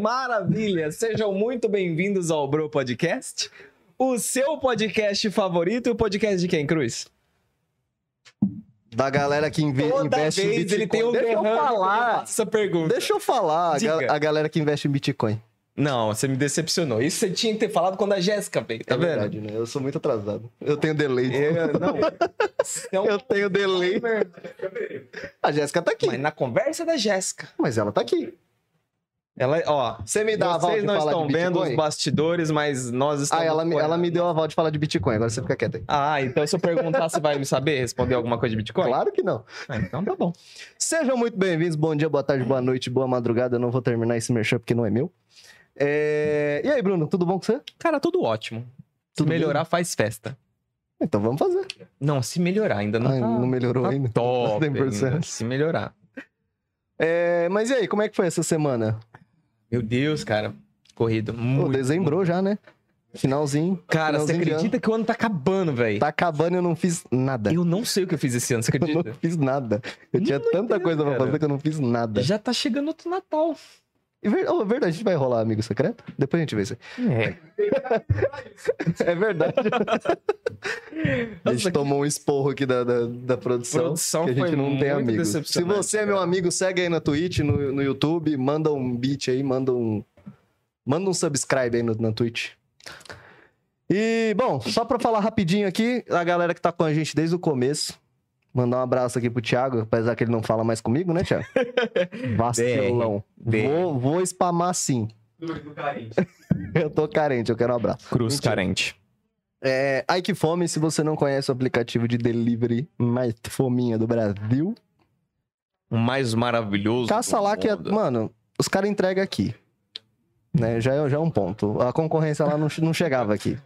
Maravilha! Sejam muito bem-vindos ao Bro Podcast, o seu podcast favorito e o podcast de quem, Cruz? Da galera que inve Toda investe em vez Bitcoin. ele tem um Deixa eu eu falar. essa pergunta. Deixa eu falar. A, Diga. ga- a galera que investe em Bitcoin. Não, você me decepcionou. Isso você tinha que ter falado quando a Jéssica veio, tá é vendo? verdade, né? Eu sou muito atrasado. Eu tenho delay. É, não. Então, Eu tenho delay. A Jéssica tá aqui. mas na conversa da Jéssica. Mas ela tá aqui. Ela, ó, Você me dá vocês não estão vendo os bastidores, mas nós estamos... Ah, ela, me- ela me deu aval de falar de Bitcoin. Agora você fica quieta aí. Ah, então se eu perguntar, você vai me saber responder alguma coisa de Bitcoin? Claro que não. Ah, então tá bom. Sejam muito bem-vindos. Bom dia, boa tarde, boa noite, boa madrugada. Eu não vou terminar esse merchan porque não é meu. É, E aí, Bruno, tudo bom com você? Cara, tudo ótimo. Se Tudo melhorar, faz festa. Então vamos fazer. Não, se melhorar, ainda não Ai, tá... não melhorou tá ainda. top 100%. ainda, se melhorar. É, Mas e aí, como é que foi essa semana? Meu Deus, cara. Corrido. Pô, Muito. dezembrou já, né? Finalzinho. Cara, você finalzinho de acredita que o ano tá acabando, velho? Tá acabando e eu não fiz nada. Eu não sei o que eu fiz esse ano, você Eu não acredita? fiz nada. Eu tinha Não tanta entendo, coisa pra cara. fazer que eu não fiz nada. Já tá chegando outro Natal. É oh, é verdade, a gente vai rolar amigo secreto? Depois a gente vê isso aí. É. É verdade. a gente tomou um esporro aqui da, da, da produção. Produção que a gente não tem amigos. Se você é meu amigo, segue aí na Twitch, no, no YouTube, manda um beat aí, manda um. Manda um subscribe aí no, na Twitch. E, bom, só pra falar rapidinho aqui, a galera que tá com a gente desde o começo. Mandar um abraço aqui pro Thiago, apesar que ele não fala mais comigo, né, Thiago? Vacilão. Vou, vou spamar sim. Eu tô carente, eu quero um abraço. Cruz Mentira. carente. É, Ai que fome, se você não conhece o aplicativo de delivery mais fominha do Brasil, O mais maravilhoso. caça lá que, é, mano, os caras entregam aqui. Né? Já, é, já é um ponto. A concorrência lá não, não chegava aqui.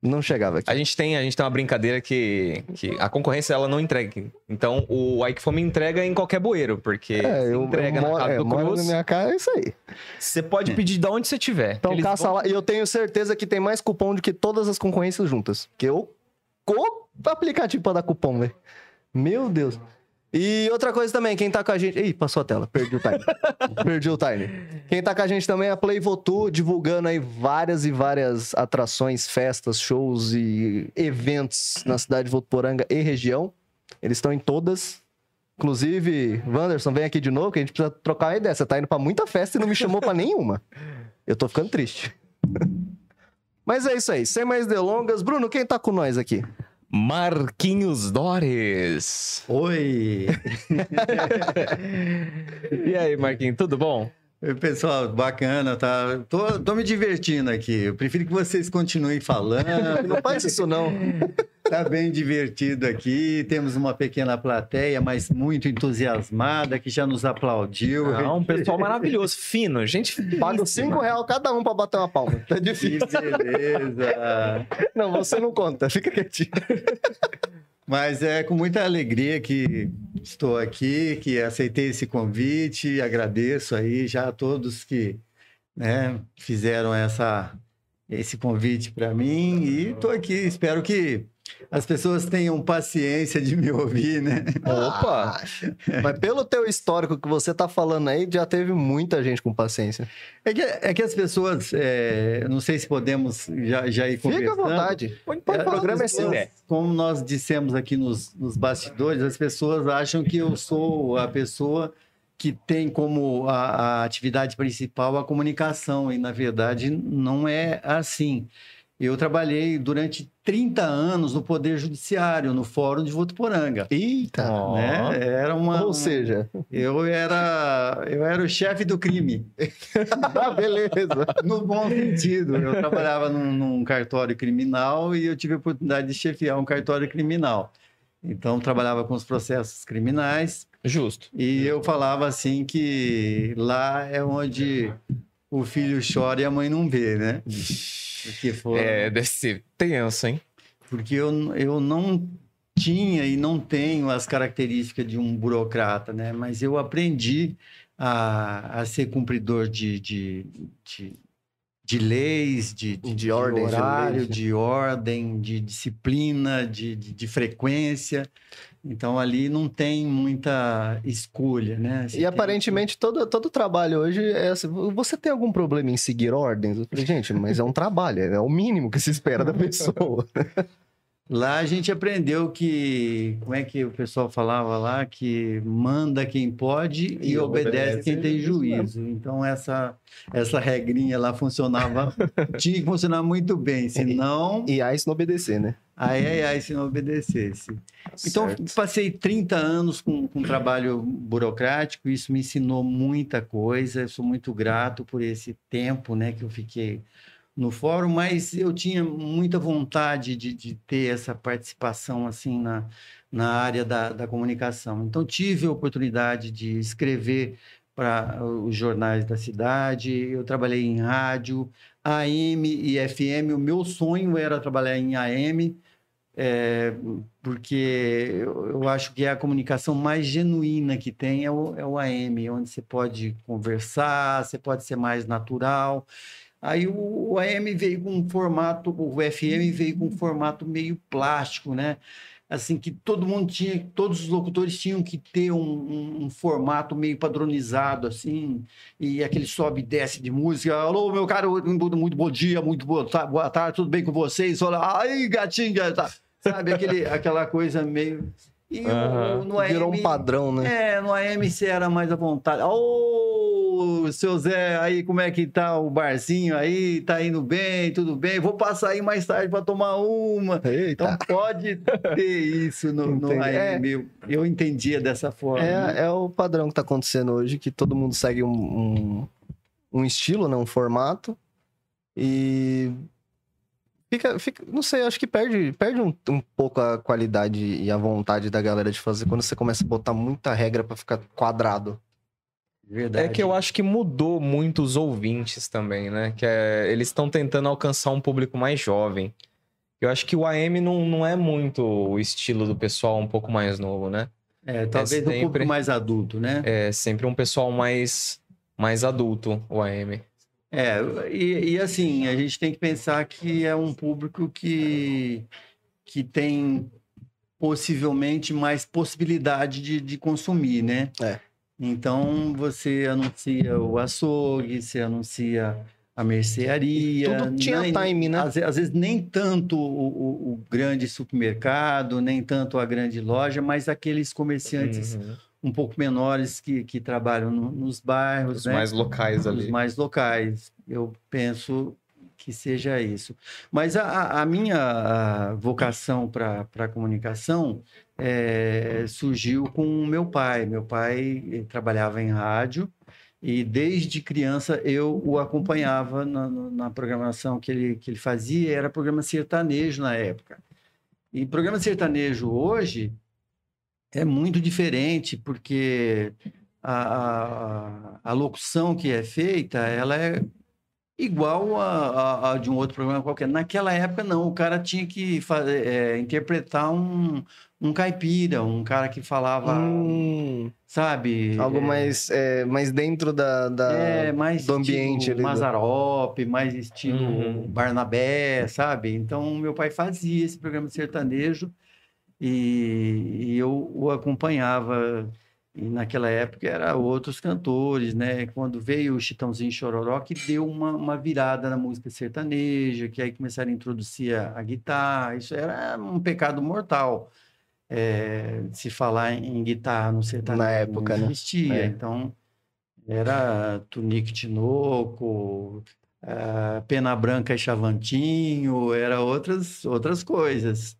Não chegava aqui. A gente tem, a gente tem uma brincadeira que, que a concorrência ela não entrega. Então o Ike Fome entrega em qualquer bueiro, porque É, você eu, entrega eu na moro, casa é, do moro Cruz. na minha casa, é isso aí. Você pode pedir de onde você tiver. Então Eles caça vão- lá. E eu tenho certeza que tem mais cupom do que todas as concorrências juntas. Porque eu... O aplicativo pra dar cupom, velho. Meu Deus. E outra coisa também, quem tá com a gente... Ih, passou a tela, perdi o time. perdi o time. Quem tá com a gente também é a Play Votu, divulgando aí várias e várias atrações, festas, shows e eventos na cidade de Votuporanga e região. Eles estão em todas. Inclusive, Wanderson, vem aqui de novo, que a gente precisa trocar uma ideia. Você tá indo pra muita festa e não me chamou pra nenhuma. Eu tô ficando triste. Mas é isso aí, sem mais delongas. Bruno, quem tá com nós aqui? Marquinhos Dores. Oi! E aí, Marquinhos, tudo bom? Oi, Pessoal, bacana, tá? Tô, tô me divertindo aqui. Eu prefiro que vocês continuem falando. Não faz isso, não. Tá bem divertido aqui. Temos uma pequena plateia, mas muito entusiasmada, que já nos aplaudiu. Ah, um pessoal maravilhoso, fino, gente Pago finíssima. 5 reais cada um pra bater uma palma. Tá Que difícil. beleza! Não, você não conta, fica quietinho. Mas é com muita alegria que estou aqui, que aceitei esse convite. Agradeço aí já a todos que né, fizeram essa, esse convite para mim. E estou aqui. Espero que as pessoas tenham paciência de me ouvir, né? Opa! Mas pelo teu histórico que você tá falando aí, já teve muita gente com paciência. É que, é que as pessoas, é, não sei se podemos já, já ir Fica à conversando. vontade. Pode, É, pode o programa é seu. Como nós dissemos aqui nos, nos bastidores, as pessoas acham que eu sou a pessoa que tem como a, a atividade principal a comunicação, e na verdade não é assim. Eu trabalhei durante 30 anos no Poder Judiciário, no Fórum de Votuporanga. Eita. Né? Era uma, Ou seja, eu era eu era o chefe do crime. ah, beleza. No bom sentido. Eu trabalhava num, num cartório criminal e eu tive a oportunidade de chefiar um cartório criminal. Então, trabalhava com os processos criminais Justo. e eu falava assim que lá é onde o filho chora e a mãe não vê, né? Porque, foi, É, deve ser tenso, hein? porque eu, eu não tinha e não tenho as características de um burocrata, né? Mas eu aprendi a, a ser cumpridor de, de, de, de leis, de, De ordem, de horário, leis. de ordem, de disciplina, de, de, de frequência. Então ali não tem muita escolha, né? Você E tem- aparentemente todo, todo trabalho hoje é assim, você tem algum problema em seguir ordens? Eu falei, gente, mas é um trabalho, é o mínimo que se espera da pessoa. Lá a gente aprendeu que, como é que o pessoal falava lá, que manda quem pode e, E obedece, obedece quem tem juízo. Então essa essa regrinha lá funcionava, tinha que funcionar muito bem, senão E aí se não obedecer, né? ai ai ai se não obedecesse. Então, Certo. passei 30 anos com, com trabalho burocrático, isso me ensinou muita coisa, eu sou muito grato por esse tempo né, que eu fiquei no fórum, mas eu tinha muita vontade de, de ter essa participação assim na, na área da, da comunicação. Então, tive a oportunidade de escrever para os jornais da cidade, eu trabalhei em rádio, AM e FM, o meu sonho era trabalhar em AM, é, porque eu, eu acho que é a comunicação mais genuína que tem é o, é o AM, onde você pode conversar, você pode ser mais natural. Aí o, o AM veio com um formato, o FM veio com um formato meio plástico, né? Assim que todo mundo tinha, todos os locutores tinham que ter um, um- um formato meio padronizado, assim, e aquele sobe e desce de música. Alô, meu cara, muito, muito bom dia, muito boa, boa tarde, tudo bem com vocês? Olha, ai, gatinha, tá. Sabe, aquele, aquela coisa meio. E o- Aham. no AM. Virou um padrão, né? É, no AM você era mais à vontade. Ô, seu Zé, aí como é que tá o barzinho aí? Tá indo bem, tudo bem? Vou passar aí mais tarde para tomar uma. Eita. Então pode ter isso no, no. AM. Eu, eu entendia dessa forma. né? É, é o padrão que tá acontecendo hoje, que todo mundo segue um, um, um estilo, né? Um formato. E fica, fica, não sei, acho que perde, perde um, um pouco a qualidade e a vontade da galera de fazer quando você começa a botar muita regra pra ficar quadrado. Verdade. É que eu acho que mudou muito os ouvintes também, né? Que é- eles estão tentando alcançar um público mais jovem. Eu acho que o AM não, não é muito o estilo do pessoal um pouco mais novo, né? É, talvez é do sempre- público mais adulto, né? É sempre um pessoal mais, mais adulto, o AM. É, e, e assim, a gente tem que pensar que é um público que, que tem possivelmente mais possibilidade de, de consumir, né? É. Então, você anuncia o açougue, você anuncia a mercearia. Tudo tinha nem- time, né? Às, às vezes nem tanto o, o- o grande supermercado, nem tanto a grande loja, mas aqueles comerciantes Uhum. um pouco menores que, que trabalham no- nos bairros, Os né? mais locais os ali. mais locais. Eu penso que seja isso. Mas a- a, minha vocação para a comunicação eh, surgiu com meu pai. Meu pai trabalhava em rádio e desde criança eu o acompanhava na- na programação que ele, que ele fazia. Era programa sertanejo na época. E programa sertanejo hoje é muito diferente, porque a, a, a locução que é feita, ela é igual a, a- a de um outro programa qualquer. Naquela época, não. O cara tinha que fazer, é, interpretar um, um caipira, um cara que falava, Hum, sabe? algo é, mais, é, mais dentro da, da- é, mais do ambiente ali do- Mazarop, mais estilo Uhum. Barnabé, sabe? Então, meu pai fazia esse programa de sertanejo e, e eu o acompanhava. E naquela época era outros cantores, né? Quando veio o Chitãozinho Chororó, que deu uma, uma virada na música sertaneja, que aí começaram a introduzir a, a guitarra. Isso era um pecado mortal. é, se falar em guitarra no sertanejo. Na época, não né? existia. É. Então, era Tunique Tinoco, ah, Pena Branca e Chavantinho, era outras, outras coisas.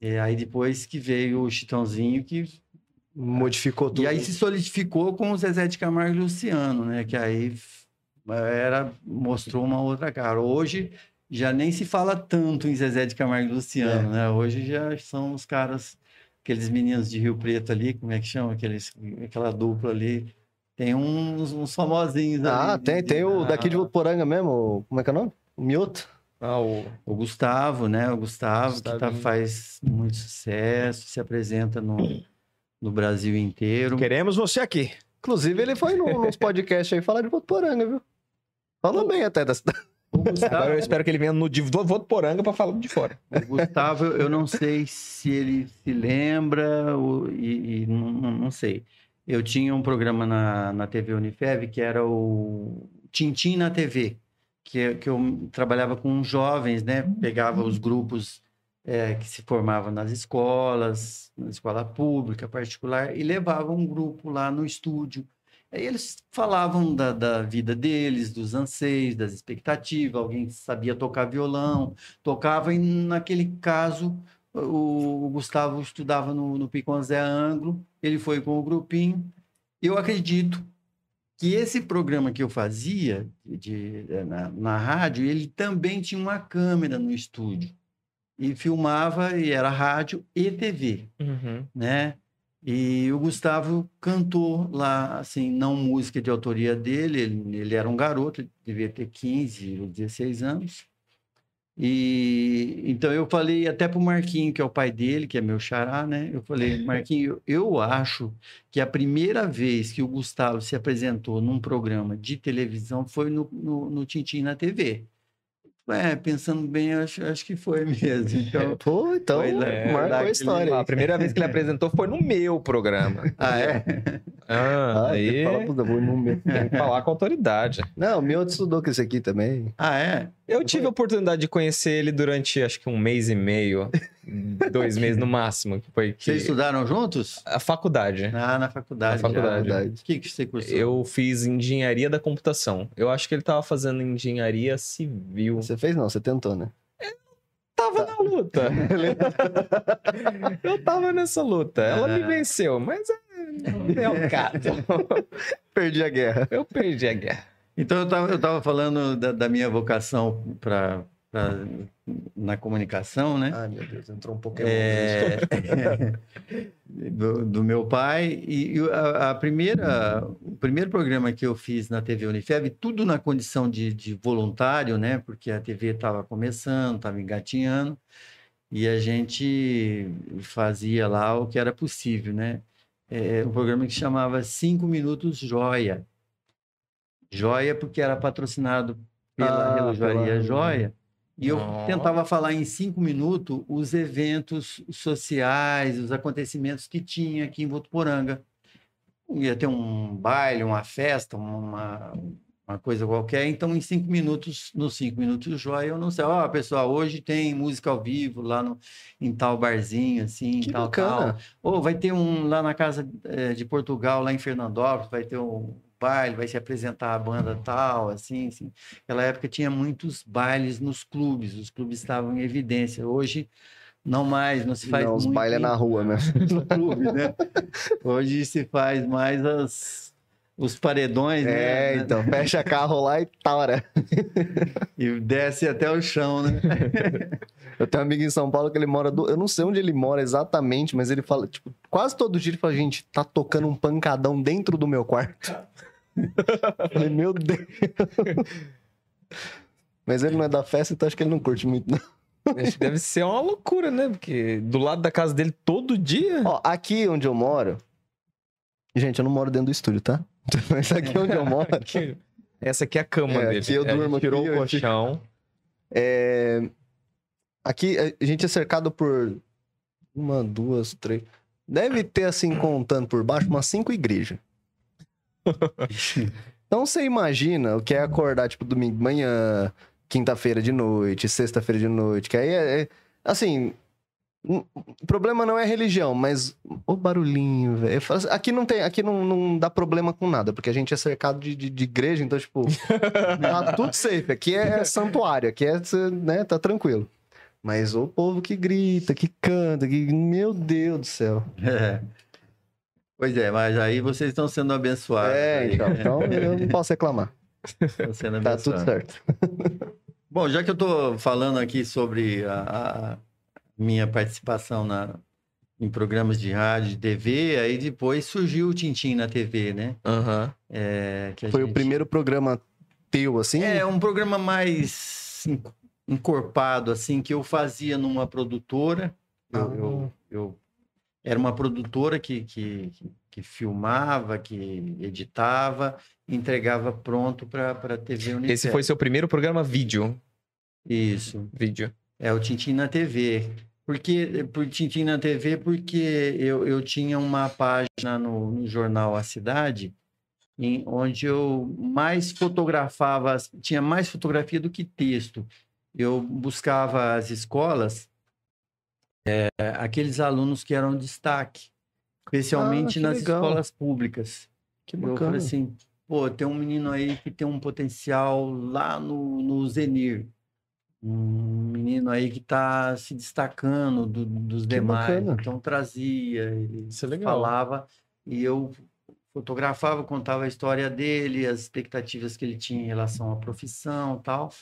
E aí depois que veio o Chitãozinho, que... modificou tudo. E aí se solidificou com o Zezé de Camargo e Luciano, né? Que aí era, mostrou uma outra cara. Hoje já nem se fala tanto em Zezé de Camargo e Luciano, É. né? Hoje já são os caras, aqueles meninos de Rio Preto ali, como é que chama? Aqueles, aquela dupla ali. Tem uns, uns famosinhos Ah, ali. tem, tem o daqui de Ah, Votuporanga mesmo, como é que é o nome? O Mioto. Ah, o... O Gustavo, né? O Gustavo, que tá, Gustavinho. faz muito sucesso, se apresenta no, no Brasil inteiro. Queremos você aqui. Inclusive, ele foi no, nos podcasts aí falar de Votuporanga, viu? Falou bem até da cidade. O Gustavo, Agora eu espero que ele venha no de Votuporanga pra falar de fora. o Gustavo, eu não sei se ele se lembra ou- e, e não, não- não sei. Eu tinha um programa na, na TV Unifev que era o Tintim na TV, que, é- que eu trabalhava com jovens, né? Pegava os grupos eh, que se formavam nas escolas, na escola pública, particular, e levava um grupo lá no estúdio. Aí eles falavam da, da vida deles, dos anseios, das expectativas. Alguém sabia tocar violão, tocava, e naquele caso o, o Gustavo estudava no, no Picon Zé Anglo, ele foi com o grupinho. Eu acredito que esse programa que eu fazia de- na, na rádio, ele também tinha uma câmera no estúdio. E filmava, e era rádio e TV Uhum. né? E o Gustavo cantou lá, assim, não música de autoria dele, ele, ele era um garoto, devia ter 15 ou 16 anos. E então eu falei até pro Marquinho, que é o pai dele, que é meu xará, né? Eu falei, Marquinho, eu, eu acho que a primeira vez que o Gustavo se apresentou num programa de televisão foi no, no, no Tintim na TV. É, pensando bem, eu acho, acho que foi mesmo. Então, Pô, então Foi lá- é, marcou a história. A primeira vez que ele apresentou foi no meu programa. ah, é? Ah, Ah, aí avós, não meu. tem que falar com autoridade. Não, o meu estudou com esse aqui também. Ah, é? Eu tive a oportunidade de conhecer ele durante acho que um mês e meio, dois meses no máximo, que foi que Vocês estudaram juntos? a faculdade. Ah, na faculdade. Na faculdade. já. Verdade. O que, que você cursou? Eu fiz engenharia da computação. Eu acho que ele tava fazendo engenharia civil. Você fez não, você tentou, né? Tava na luta. Eu tava nessa luta. Ela me Ah. venceu, mas é, não é o caso. Perdi a guerra. Eu perdi a guerra. Então, eu estava falando da, da minha vocação para na comunicação, né? Ai, meu Deus, entrou um pouco É, do, do meu pai. E, e a, a primeira, o primeiro programa que eu fiz na TV Unifeb, tudo na condição de, de voluntário, né? Porque a TV estava começando, estava engatinhando, e a gente fazia lá o que era possível, né? É, um programa que chamava Cinco Minutos Joia. Joia porque era patrocinado pela Ah, Relojoaria pela- Joia. E eu tentava falar em cinco minutos os eventos sociais, os acontecimentos que tinha aqui em Votuporanga. Ia ter um baile, uma festa, uma, uma coisa qualquer. Então, em cinco minutos, nos cinco minutos joia, eu não sei. Ó, pessoal, hoje tem música ao vivo lá no, em tal barzinho, assim, Que tal, tal. bacana. Ou vai ter um lá na casa eh, de Portugal, lá em Fernandópolis, vai ter um baile, vai se apresentar a banda tal, assim, assim. Naquela época tinha muitos bailes nos clubes, os clubes estavam em evidência. Hoje não mais, não se faz Não, os muito bailes é na rua mesmo. no clube, né? Hoje se faz mais as os paredões, É, né? então, fecha carro lá e tora. E desce até o chão, né? Eu tenho um amigo em São Paulo que ele mora. Do... Eu não sei onde ele mora exatamente, mas ele fala, tipo, quase todo dia ele fala, gente, tá tocando um pancadão dentro do meu quarto. Falei, meu Deus. Mas ele não é da festa, então acho que ele não curte muito, não. Deve ser uma loucura, né? Porque do lado da casa dele todo dia. Ó, aqui onde eu moro. Gente, eu não moro dentro do estúdio, tá? Mas aqui onde eu moro. Aqui- Essa aqui é a cama É, dele. aqui eu gente durmo aqui, tirou o colchão. É... Aqui a gente é cercado por uma, duas, três. Deve ter, assim, contando por baixo, umas cinco igrejas. Então você imagina o que é acordar, tipo, domingo de manhã, quinta-feira de noite, sexta-feira de noite, que aí é. é- assim. O problema não é religião, mas o barulhinho, velho. Assim, Aqui não tem, aqui não, não dá problema com nada, porque a gente é cercado de, de, de igreja, então, tipo, tá tudo safe. Aqui é santuário, aqui é, né, tá tranquilo. Mas o povo que grita, que canta, que. Meu Deus do céu. É. Pois é, mas aí vocês estão sendo abençoados. É, aí. então, então eu não posso reclamar. Estão sendo Tá tudo abençoados. certo. Bom, já que eu estou falando aqui sobre a, a minha participação na, em programas de rádio, de TV, aí depois surgiu o Tintim na TV, né? Aham. É, que a Foi o gente- primeiro programa teu, assim? É, um programa mais en- encorpado, assim, que eu fazia numa produtora. Eu, Ah. eu, eu era uma produtora que, que, que filmava, que editava, entregava pronto para a TV Unicef. Esse foi seu primeiro programa vídeo. Isso. Vídeo. É o Tintim na TV. Porque, por Tintim na TV, porque eu, eu tinha uma página no, no jornal A Cidade, em, onde eu mais fotografava, tinha mais fotografia do que texto. Eu buscava as escolas, é, aqueles alunos que eram destaque, especialmente Ah, que nas legal. escolas públicas. Que Eu bacana. falei assim, pô, tem um menino aí que tem um potencial lá no, no Zenir. Um menino aí que está se destacando do- dos demais. bacana. Então trazia, é legal. falava e eu fotografava, contava a história dele, as expectativas que ele tinha em relação à profissão e tal,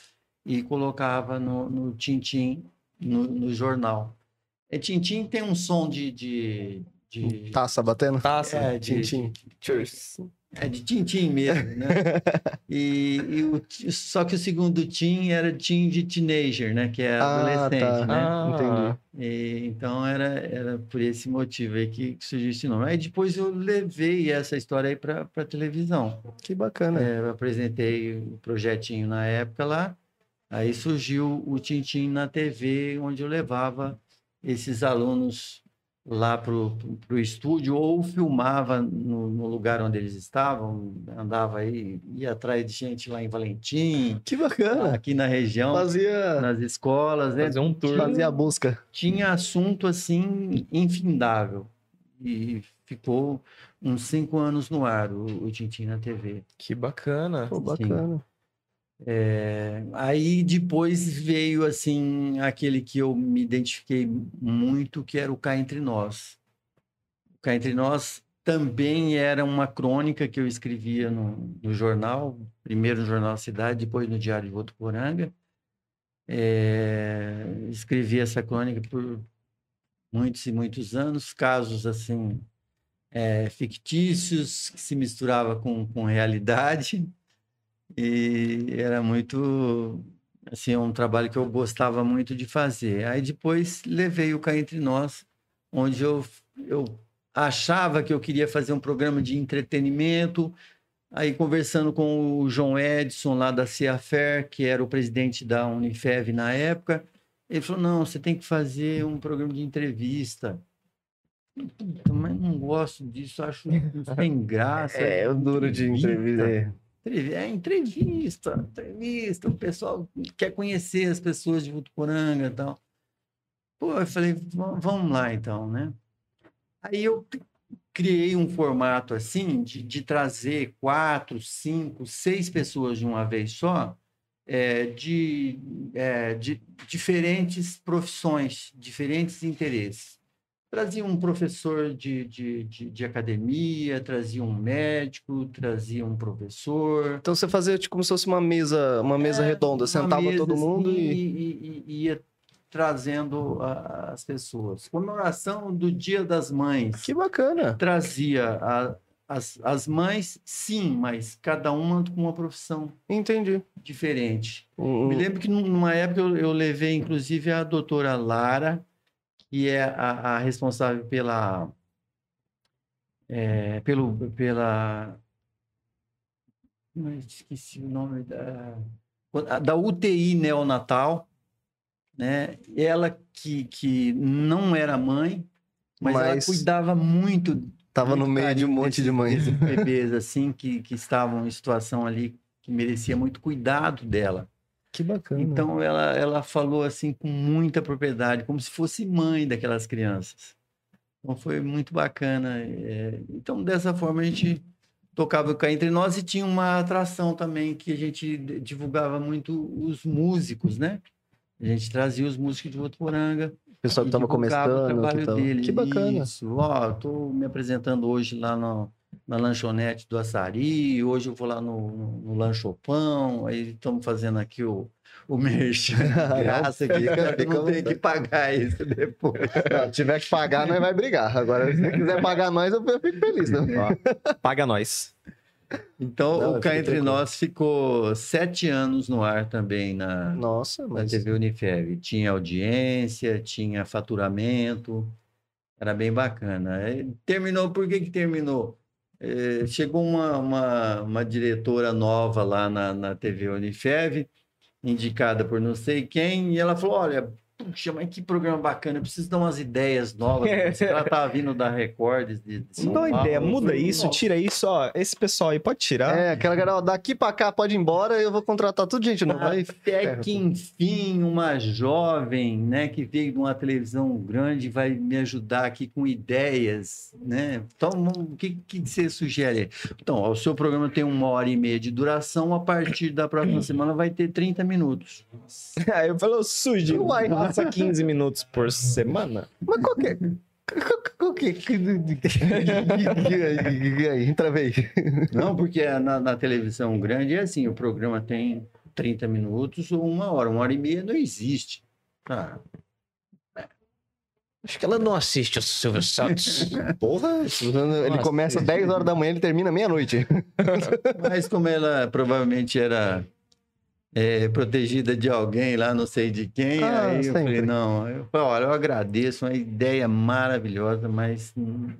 e colocava no, no Tintim, no, no jornal. E Tintim tem um som de... de, de Taça batendo? Taça. é, de, Tintim. é de Tintim mesmo, né? e, e o, só que o segundo Tim era Tim de teenager, né? Que é Ah, adolescente, tá. né? Ah, Entendi. E, então era, era por esse motivo aí que, que surgiu esse nome. Aí depois eu levei essa história aí para a televisão. Que bacana. É, eu apresentei o projetinho na época lá. Aí surgiu o Tintim na TV, onde eu levava esses alunos lá para o estúdio ou filmava no, no lugar onde eles estavam, andava aí, ia atrás de gente lá em Valentim, Que bacana. aqui na região, Fazia, nas escolas, né? Fazer um tour. fazia a busca. tinha assunto assim infindável e ficou uns cinco anos no ar o, o Tintim na TV. Que bacana. Pô, bacana. É, aí depois veio assim aquele que eu me identifiquei muito, que era o Cá Entre Nós. O Cá Entre Nós também era uma crônica que eu escrevia no, no jornal, primeiro no Jornal Cidade, depois no Diário de Votuporanga. É, escrevi essa crônica por muitos e muitos anos, casos assim é, fictícios que se misturava com, com realidade e era muito assim um trabalho que eu gostava muito de fazer. Aí depois levei o Cá Entre Nós, onde eu, eu achava que eu queria fazer um programa de entretenimento. Aí conversando com o João Edson lá da Ciafer, que era o presidente da Unifev na época, ele falou: "Não, você tem que fazer um programa de entrevista". Mas não gosto disso, acho sem graça. É, o duro de entrevista. É. É entrevista, entrevista. O pessoal quer conhecer as pessoas de Votuporanga e tal. Pô, eu falei, "Va- vamos lá então, né? Aí eu criei um formato assim de, de trazer quatro, cinco, seis pessoas de uma vez só, é, de, é, de diferentes profissões, diferentes interesses. Trazia um professor de, de, de, de academia, trazia um médico, trazia um professor. Então você fazia tipo, como se fosse uma mesa, uma mesa É, redonda, uma sentava mesa, todo mundo assim, e. e, e ia trazendo a- as pessoas. Comemoração do Dia das Mães. Que bacana. Trazia a- as, as mães, sim, mas cada uma com uma profissão Entendi. diferente. Um- Me lembro que num- numa época eu, eu levei, inclusive, a doutora Lara, que é a, a responsável pela, é, pelo, pela, esqueci o nome da, da UTI neonatal, né? Ela que, que não era mãe, mas, ela Mas cuidava muito Tava no muito meio de um monte de mães. bebês assim que, que estavam em situação ali que merecia muito cuidado dela. Que bacana. Então ela, ela falou assim com muita propriedade, como se fosse mãe daquelas crianças. Então foi muito bacana. é. Então dessa forma a gente tocava cá entre nós e tinha uma atração também que a gente divulgava muito os músicos, né? A gente trazia os músicos de Votuporanga o pessoal que e tava divulgava o começando. Que, trabalho tava... dele. que bacana. Isso. Ó, tô me apresentando hoje lá no, na lanchonete do Açari, hoje eu vou lá no, no, no Lanchopão, aí estamos fazendo aqui o, o merchan graça aqui, Fica- que eu não tenho que pagar isso depois. Se tiver que pagar, nós vai brigar. Agora, se quiser pagar nós, eu fico feliz. Né? Ó, paga nós. Então, Não, o Cá Entre tranquilo. Nós ficou sete anos no ar também na, Nossa, na mas. TV Unifev. Tinha audiência, tinha faturamento, Era bem bacana. Terminou, por que que terminou? Eh, chegou uma, uma, uma diretora nova lá na, na TV Unifev, indicada por não sei quem, e ela falou: Olha, puxa, mas que programa bacana, eu preciso dar umas ideias novas. ela estava vindo da Record de, São Paulo. ideia, muda isso, "Nossa, tira isso, ó. Esse pessoal aí pode tirar. É, aquela galera, ó, daqui pra cá pode ir embora, eu vou contratar tudo gente nova. Aí, Até ferra que, enfim, uma jovem, né, que veio de uma televisão grande vai me ajudar aqui com ideias, né? Então, o que, que você sugere? Então, ó, o seu programa tem uma hora e meia de duração, a partir da próxima semana vai ter 30 minutos. Aí eu falo, sujo, Uai. Passa 15 minutos por semana. Mas qual que é? Qual que é? Aí, travei. Não, porque na, na televisão grande é assim, o programa tem 30 minutos ou uma hora. Uma hora e meia não existe. Ah, Acho que ela não assiste o Silvio Santos. Porra, ele Nossa, começa às 10 horas da manhã, ele termina meia-noite. Mas como ela provavelmente era é, protegida de alguém lá, não sei de quem, Ah, aí eu sempre. falei, não, eu falei, olha, eu agradeço, uma ideia maravilhosa, mas não,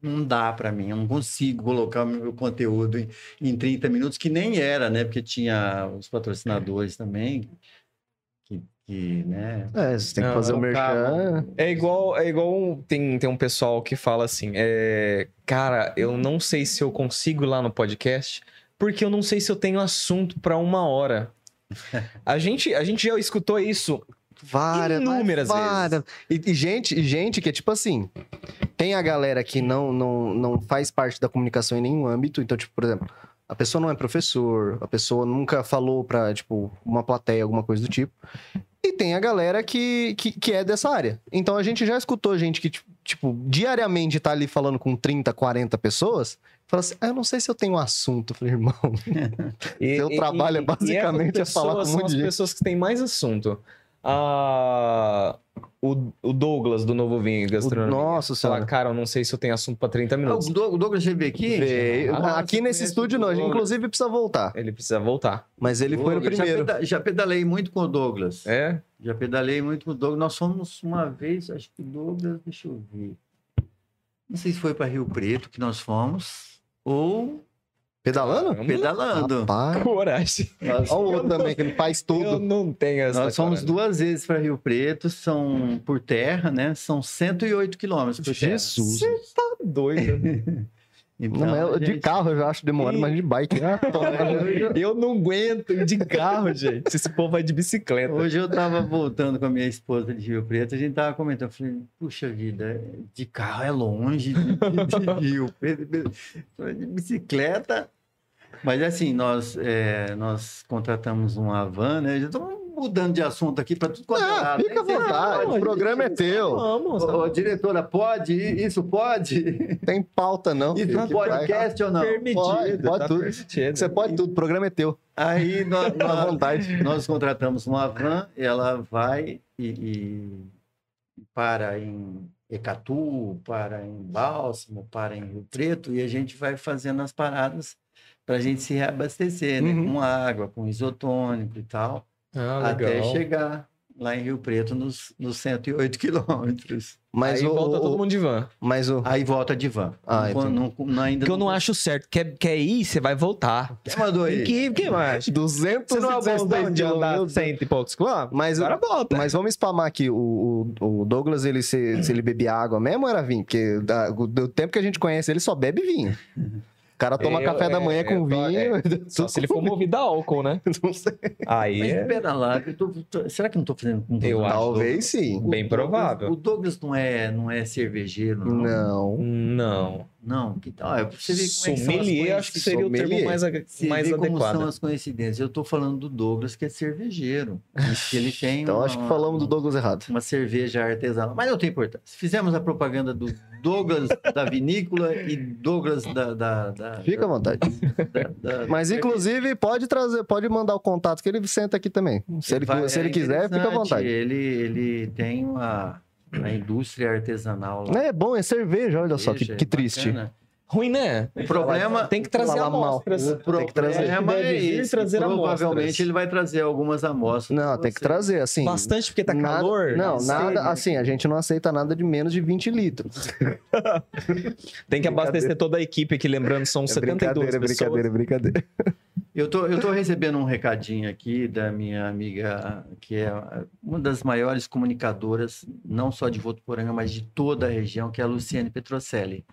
não dá para mim, eu não consigo colocar o meu conteúdo em, em 30 minutos, que nem era, né? Porque tinha os patrocinadores também, que, que né? É, você tem que Não, fazer o eu merchan. É igual, é igual um- tem, tem um pessoal que fala assim, é, cara, eu não sei se eu consigo ir lá no podcast, porque eu não sei se eu tenho assunto pra uma hora. A gente, a gente já escutou isso. Várias, Inúmeras várias. E, e gente, e gente que é tipo assim, tem a galera que não, não, não faz parte da comunicação em nenhum âmbito, então, tipo, por exemplo, a pessoa não é professor, a pessoa nunca falou pra, tipo, uma plateia, alguma coisa do tipo. E tem a galera que, que, que é dessa área. Então a gente já escutou gente que, tipo, tipo, diariamente tá ali falando com 30, 40 pessoas, fala assim, ah, eu não sei se eu tenho assunto. Eu falei, irmão, E- Seu e- trabalho é e- basicamente e essas é falar com um são monte as de gente. pessoas que têm mais assunto. Ah, o, o Douglas do Novo Vinho Gastronomia. Nossa Fala, senhora. cara, eu não sei se eu tenho assunto pra 30 Ah, minutos. o Doug- o Douglas já veio aqui? Veio. Ah, Aqui nesse estúdio não, Douglas. inclusive precisa voltar. Ele precisa voltar. Mas ele foi no Douglas, já primeiro. peda- Já, pedalei muito com o Douglas. É? Já pedalei muito com o Douglas. Nós fomos uma vez, acho que o Douglas, deixa eu ver. Não sei se foi para Rio Preto que nós fomos, ou Pedalando? Pedalando. Rapaz. Coragem. Olha o outro também, que ele faz Eu tudo. não tenho essa nós fomos coragem. duas vezes para Rio Preto, são por terra, né? São 108 quilômetros por terra. Jesus. Tá doido. Então, Não, é, de gente- carro eu já acho demorado, Ih. mas de bike. Ah, Eu não aguento de carro, gente. Esse povo vai de bicicleta. Hoje eu tava voltando com a minha esposa de Rio Preto, a gente tava comentando, eu falei, puxa vida, de carro é longe, de, de- de Rio Preto, de bicicleta. Mas assim, nós, é, nós contratamos uma van, né? Já estamos mudando de assunto aqui para tudo quanto é Ah, lado. fica à vontade, pode. o programa é teu. Vamos. Ô, diretora, pode? Isso pode? Tem pauta, não. Isso filho, um que vai. podcast ou não? Permitido. Pode, pode tá tudo. permitido. Você pode tudo, o programa é teu. Aí nós, Fica à nós, vontade. nós contratamos uma van, ela vai e, e para em Ecatu, para em Bálsamo, para em Rio Preto, e a gente vai fazendo as paradas para a gente se reabastecer, né? Uhum. Com água, com isotônico e tal, Ah, até chegar lá em Rio Preto nos, nos 108 quilômetros. Mas Aí o, volta todo mundo de van. Mas o. Aí volta de van. Ah, não, não, não, ainda Porque eu não acho certo. Quer, quer ir, você vai voltar. Quem mandou aí? Que ir, quem mais? 216 Você não é de andar quilômetros. cento e poucos quilômetros? Mas, Agora volta. mas vamos spamar aqui. O, o, o Douglas, ele se, se ele bebia água mesmo era vinho? Porque da- do tempo que a gente conhece, ele só bebe vinho. O cara toma Eu- café da manhã é, com tô- vinho. Só se ele for movido a álcool, né? Não sei. Aí Mas é espera lá, eu tô- tô- será que não estou fazendo com Eu acho. Talvez sim. O bem Douglas- provável. O Douglas não é, não é cervejeiro, não? Não. Não. Não, que tal? É, pra você ver como é que são as Sommelier, acho que seria o termo Sommelier. mais, Você mais vê como adequado. são as coincidências. Eu estou falando do Douglas, que é cervejeiro. que ele tem Então uma, acho que falamos do Douglas errado. uma cerveja artesanal. Mas não tem importância. Fizemos a propaganda do Douglas da vinícola e Douglas da... da, da Fica à vontade. da- Mas, inclusive, pode trazer, pode mandar o contato que ele senta aqui também. Se ele, Vai- se ele é quiser, fica à vontade. Ele, ele tem uma, uma indústria artesanal lá. É bom, é cerveja, olha só, que, que é triste. bacana. Ruim, né? O problema, Tem que trazer amostras. o Tem que trazer. problema é esse. trazer Provavelmente amostras. ele vai trazer algumas amostras. Não, tem que trazer, assim. Bastante porque tá nada- calor. Não, Não nada, sei. assim, a gente não aceita nada de menos de 20 litros. Tem que abastecer toda a equipe aqui, lembrando, são 72 brincadeira, pessoas. brincadeira, brincadeira. Eu tô, eu tô recebendo um recadinho aqui da minha amiga, que é uma das maiores comunicadoras, não só de Votuporanga, mas de toda a região, que é a Luciane Petrocelli.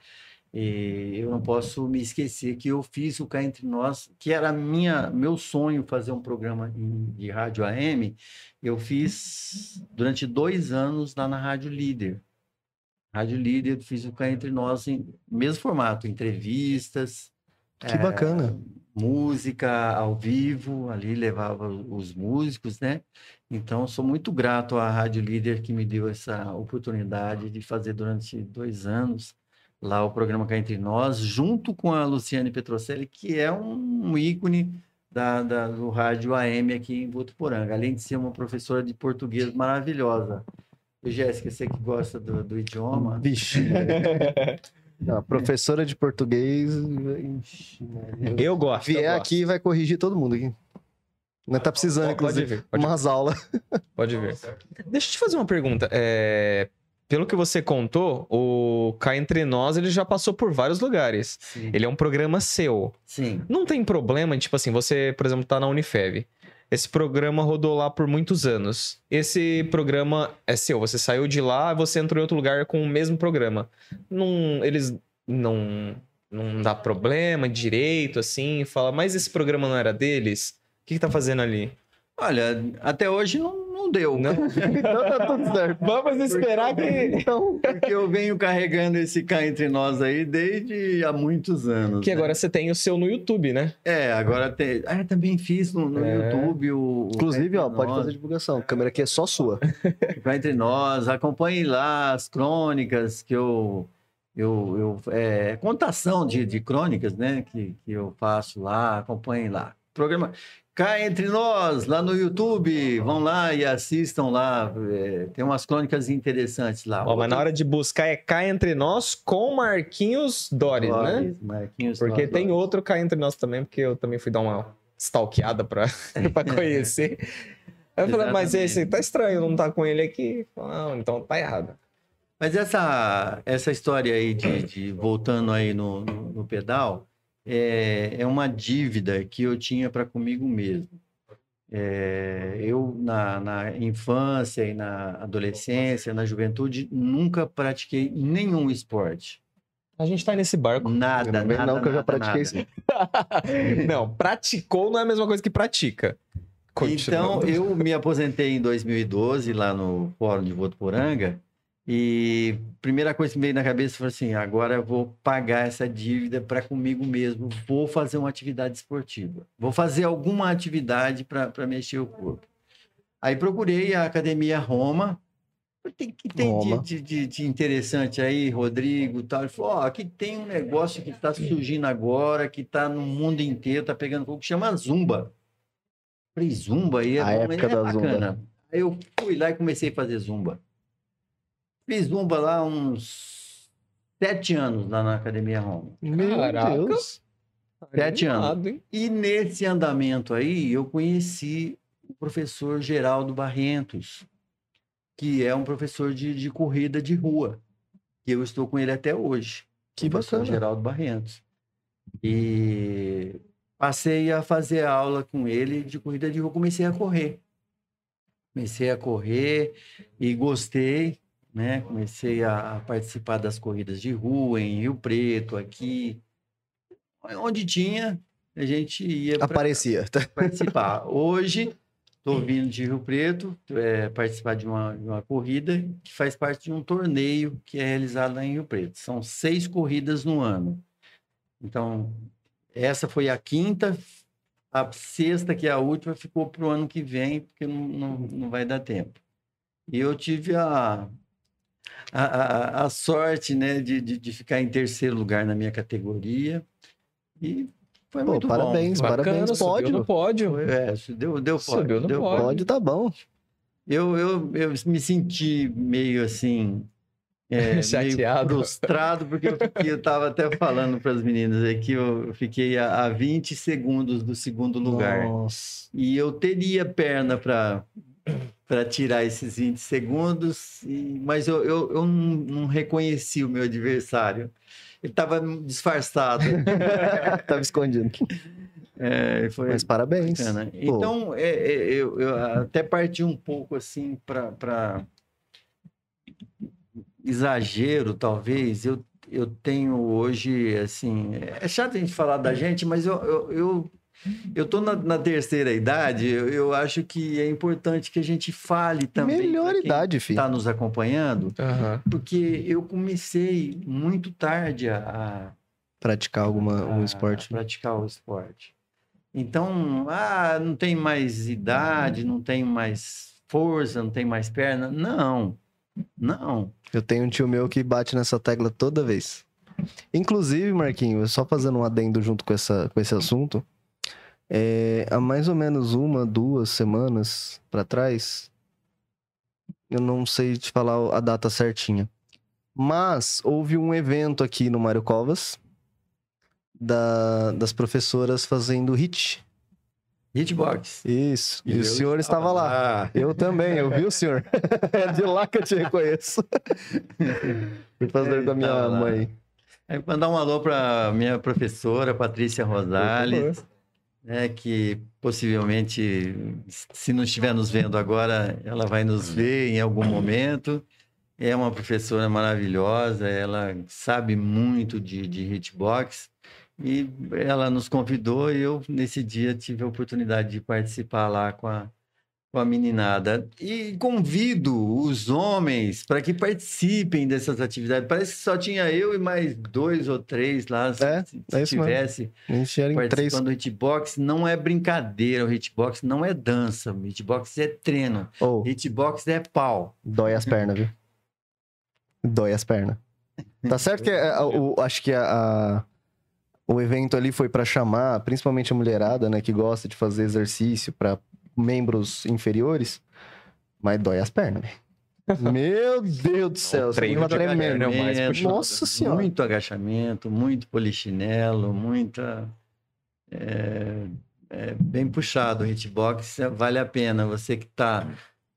E eu não posso me esquecer que eu fiz o Cá Entre Nós, que era minha, meu sonho fazer um programa de rádio AM. Eu fiz durante dois anos lá na Rádio Líder. Rádio Líder, fiz o Cá Entre Nós em mesmo formato, entrevistas. Que é, bacana. Música ao vivo, ali levava os músicos, né? Então, sou muito grato à Rádio Líder que me deu essa oportunidade de fazer durante dois anos lá o programa Cá Entre Nós, junto com a Luciane Petrocelli, que é um ícone da, da- do rádio AM aqui em Votuporanga, além de ser uma professora de português maravilhosa. Jéssica, você que gosta do, do idioma, Vixe. Não, professora de português. Eu gosto. eu Vier gosto. aqui vai corrigir todo mundo aqui. Não tá precisando, Pode- pode inclusive, vir, pode umas aulas. Pode ver. Deixa eu te fazer uma pergunta. É, Pelo que você contou, o Cá Entre Nós ele já passou por vários lugares. sim, Ele é um programa seu. sim, Não tem problema, tipo assim, você, por exemplo, tá na Unifev. Esse programa rodou lá por muitos anos. Esse programa é seu. Você saiu de lá, você entrou em outro lugar com o mesmo programa. Não, eles não não dá problema direito assim, fala, mas esse programa não era deles? O que, que tá fazendo ali? Olha, até hoje não, não deu. Não? então tá tudo certo. Vamos esperar que Então, Porque eu venho carregando esse cá entre nós aí desde há muitos anos. que né? agora você tem o seu no YouTube, né? É, agora tem. Ah, eu também fiz no, no É. YouTube o. inclusive, ó, pode Nós, fazer divulgação. A câmera aqui é só sua. Cá entre nós, acompanhe lá as crônicas que eu. eu, eu é, contação de, de crônicas, né? Que, que eu faço lá, acompanhem lá. Programa Cá Entre Nós, lá no YouTube. Vão lá e assistam lá. é, tem umas crônicas interessantes lá. Ó, mas na hora de buscar é Cá Entre Nós com Marquinhos Dores, né? Marquinhos Porque Dores. tem outro Cá Entre Nós também, porque eu também fui dar uma stalkeada pra, pra conhecer. Aí eu falei, mas Exatamente. esse tá estranho, não tá com ele aqui. Não, então tá errado. Mas essa, essa história aí de, de voltando aí no, no, no pedal é, é uma dívida que eu tinha para comigo mesmo. É, eu, na, na infância e na adolescência, na juventude, nunca pratiquei nenhum esporte. A gente tá nesse barco. Nada, Não nada, não, que eu já nada, pratiquei nada. isso. não, praticou não é a mesma coisa que pratica. Então, eu me aposentei em 2012 lá no Fórum de Votuporanga e primeira coisa que me veio na cabeça foi assim, agora eu vou pagar essa dívida para comigo mesmo, vou fazer uma atividade esportiva, vou fazer alguma atividade para mexer o corpo. Aí procurei a Academia Roma, o que tem de- de, de- de interessante aí, Rodrigo, e tal? Ele falou, ó, aqui tem um negócio que está surgindo agora, que está no mundo inteiro, está pegando fogo, que chama Zumba. Falei, Zumba aí é, A época é da Zumba. bacana. Aí eu fui lá e comecei a fazer Zumba. Fiz Zumba lá uns sete anos lá na Academia Roma. Meu Caraca. Deus. Sete anos. Hein? E nesse andamento aí, eu conheci o professor Geraldo Barrentos, que é um professor de, de corrida de rua. E eu estou com ele até hoje. Que professor bacana. Geraldo Barrentos. E passei a fazer aula com ele de corrida de rua, comecei a correr. Comecei a correr e gostei, né? Comecei a participar das corridas de rua em Rio Preto, aqui. Onde tinha, a gente ia Aparecia. participar. Hoje, estou vindo de Rio Preto é, participar de uma, de uma corrida que faz parte de um torneio que é realizado lá em Rio Preto. São seis corridas no ano. Então, essa foi a quinta, a sexta, que é a última, ficou para o ano que vem, porque não, não, não vai dar tempo. E eu tive a, a, a, a sorte né, de, de, de ficar em terceiro lugar na minha categoria. E foi Pô, muito bom. parabéns, Bacana, parabéns. subiu Pódio. no pódio. Foi- É, deu, deu Subiu pódio, no deu pódio. pódio. Tá bom. Eu, eu, eu me senti meio assim, é, meio Chateado. frustrado, porque eu, fiquei, eu tava até falando para as meninas aí que eu fiquei a, a 20 segundos do segundo lugar. Nossa. E eu teria perna para para tirar esses 20 segundos, e- mas eu, eu, eu não, não reconheci o meu adversário. Ele estava disfarçado. Tava escondido. É, foi Mas parabéns. bacana. Então, é, é, eu, eu até parti um pouco assim para exagero, talvez. Eu, eu tenho hoje, assim, é chato a gente falar da gente, mas eu, eu, eu, eu tô na, na terceira idade, eu, eu acho que é importante que a gente fale também. Melhor idade, filho. Está nos acompanhando, Aham. porque eu comecei muito tarde a, Praticar alguma, um a esporte. praticar o esporte. Então, ah, não tem mais idade, não tem mais força, não tem mais perna. Não, não. Eu tenho um tio meu que bate nessa tecla toda vez. Inclusive, Marquinhos, só fazendo um adendo junto com, essa, com esse assunto, é, há mais ou menos uma, duas semanas pra trás, eu não sei te falar a data certinha, mas houve um evento aqui no Mário Covas da- das professoras fazendo HIT. Hitbox. Isso. E, eu o senhor estava lá. Eu também, eu vi o senhor. é de lá que eu te reconheço. Fui fazer com a minha lá. mãe. Aí, mandar um alô para minha professora, Patrícia Rosales, né, que possivelmente, se não estiver nos vendo agora, ela vai nos ver em algum momento. É uma professora maravilhosa, ela sabe muito de, de hitbox. E ela nos convidou e eu, nesse dia, tive a oportunidade de participar lá com a, com a meninada. E convido os homens para que participem dessas atividades. Parece que só tinha eu e mais dois ou três lá, se, É, se é isso mesmo. tivesse três. participando do hitbox. Não é brincadeira, o hitbox não é dança, o hitbox é treino. Ou, Hitbox é pau. dói as pernas, viu? Dói as pernas. Tá certo que é, o, acho que a, a- o evento ali foi pra chamar, principalmente a mulherada, né, que gosta de fazer exercício pra membros inferiores, mas dói as pernas, velho. Meu Deus do céu, treino tremendo. é puxado. Nossa senhora. Muito agachamento, muito polichinelo, muita. É, é bem puxado o hitbox, é- vale a pena. Você que está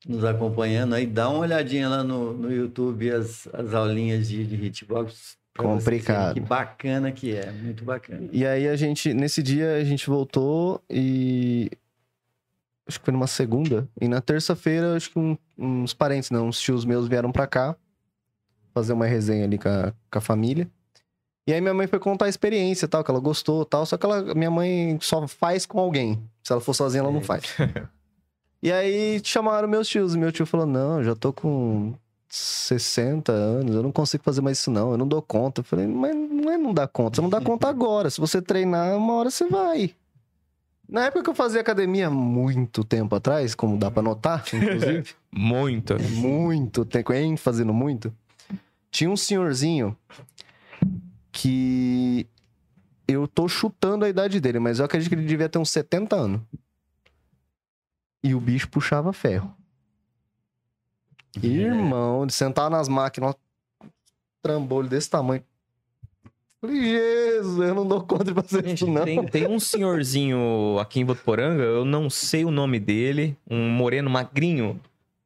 nos acompanhando aí, dá uma olhadinha lá no, no YouTube as, as aulinhas de, de hitbox. Complicado. Que bacana que é, muito bacana. E aí a gente, nesse dia, a gente voltou e. Acho que foi numa segunda. E na terça-feira, acho que um- uns parentes, não, uns tios meus vieram pra cá fazer uma resenha ali com a, com a família. E aí minha mãe foi contar a experiência e tal, que ela gostou e tal. Só que ela, minha mãe só faz com alguém. Se ela for sozinha, ela não É. faz. e aí chamaram meus tios. E meu tio falou: Não, eu já tô com 60 anos, eu não consigo fazer mais isso, não. Eu não dou conta. Eu falei, mas não é não dar conta, você não dá conta agora. Se você treinar, uma hora você vai. Na época que eu fazia academia, muito tempo atrás, como dá pra notar, inclusive, Muito. muito tempo, ênfase no muito, tinha um senhorzinho que eu tô chutando a idade dele, mas eu acredito que ele devia ter uns 70 anos. E o bicho puxava ferro. Irmão, de sentar nas máquinas, um trambolho desse tamanho. Falei, Jesus, eu não dou conta de fazer Gente, isso, não. tem, tem um senhorzinho aqui em Votuporanga, eu não sei o nome dele, um moreno magrinho.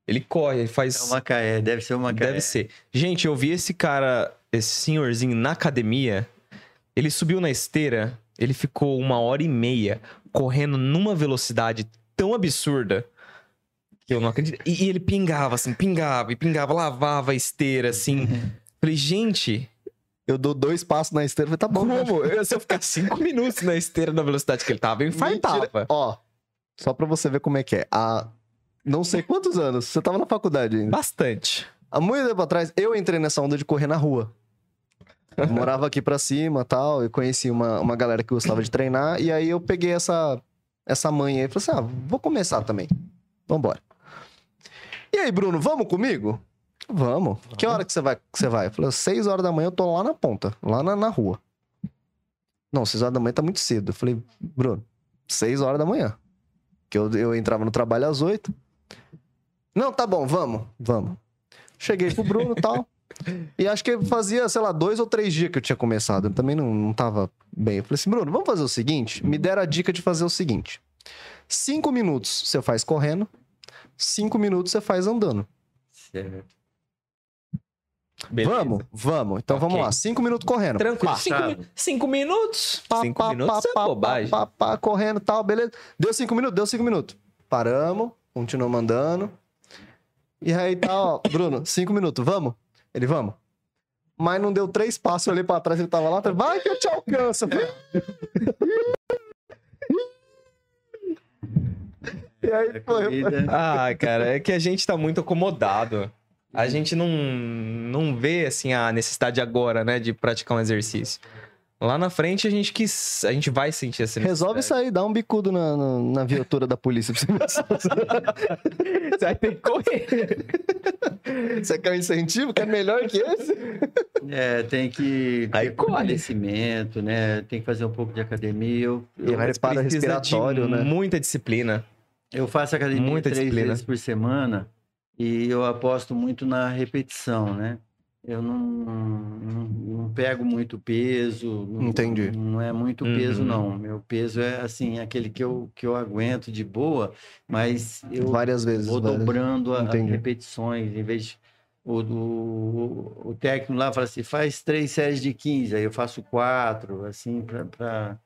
Ele corre, ele faz. É uma Macaé, deve ser uma Macaé. Deve ser. Gente, eu vi esse cara, esse senhorzinho na academia. Ele subiu na esteira, ele ficou uma hora e meia correndo numa velocidade tão absurda que eu não acredito. E, e ele pingava, assim, pingava e pingava, lavava a esteira, assim. Falei, gente, Eu dou dois passos na esteira, falei, tá bom. né? como? Eu, se eu ficar cinco minutos na esteira na velocidade que ele tava, eu infartava. Mentira. Ó, só pra você ver como é que é. Há não sei quantos anos, você tava na faculdade ainda. Bastante. Há muito tempo atrás, eu entrei nessa onda de correr na rua. Eu morava aqui pra cima tal, eu conheci uma, uma galera que gostava de treinar, e aí eu peguei essa, essa manha aí e falei assim: ah, vou começar também. Vambora. E aí, Bruno, vamos comigo? Vamos. Que hora que você vai? Que você vai? Eu falei, seis horas da manhã eu tô lá na ponta, lá na, na rua. Não, seis horas da manhã tá muito cedo. Eu falei, Bruno, seis horas da manhã. Que eu, eu entrava no trabalho às oito. Não, tá bom, vamos, vamos. Cheguei pro Bruno e tal. E acho que fazia, sei lá, dois ou três dias que eu tinha começado. Eu também não, não tava bem. Eu falei assim, Bruno, vamos fazer o seguinte? Me deram a dica de fazer o seguinte. Cinco minutos você faz correndo, cinco minutos você faz andando. Certo. Beleza. Vamos? Vamos. Então Ok. vamos lá. Cinco minutos correndo. Tranquilo. Cinco, cinco minutos? Pá, cinco pá, minutos pá, é pá, bobagem. pá, pá, pá, correndo e tal, beleza. Deu cinco minutos? Deu cinco minutos. Paramos, continuamos andando. E aí tá, ó, Bruno, cinco minutos, vamos? Ele, vamos. Mas não deu três passos, eu olhei pra trás, ele tava lá, falei, vai que eu te alcanço. E aí A foi. corrida- Ah, cara, é que a gente tá muito acomodado. A gente não, não vê, assim, a necessidade agora, né, de praticar um exercício. Lá na frente, a gente quis... A gente vai sentir essa Resolve sair, dá um bicudo na, na, na viatura da polícia pra você ver Você vai ter que correr. você quer um incentivo que é melhor que esse. É, tem que Aí ter fortalecimento, né? Tem que fazer um pouco de academia. Eu, E eu, para respiratório, de né? muita disciplina. eu faço academia Muita três disciplina. vezes por semana e eu aposto muito na repetição, né? Eu não, não, não pego muito peso. não- Entendi. Não é muito peso, Uhum. não. Meu peso é, assim, aquele que eu, que eu aguento de boa, mas eu Várias vezes. vou várias- dobrando as repetições, em vez de, o, o, o técnico lá fala assim, faz três séries de 15, aí eu faço quatro, assim, para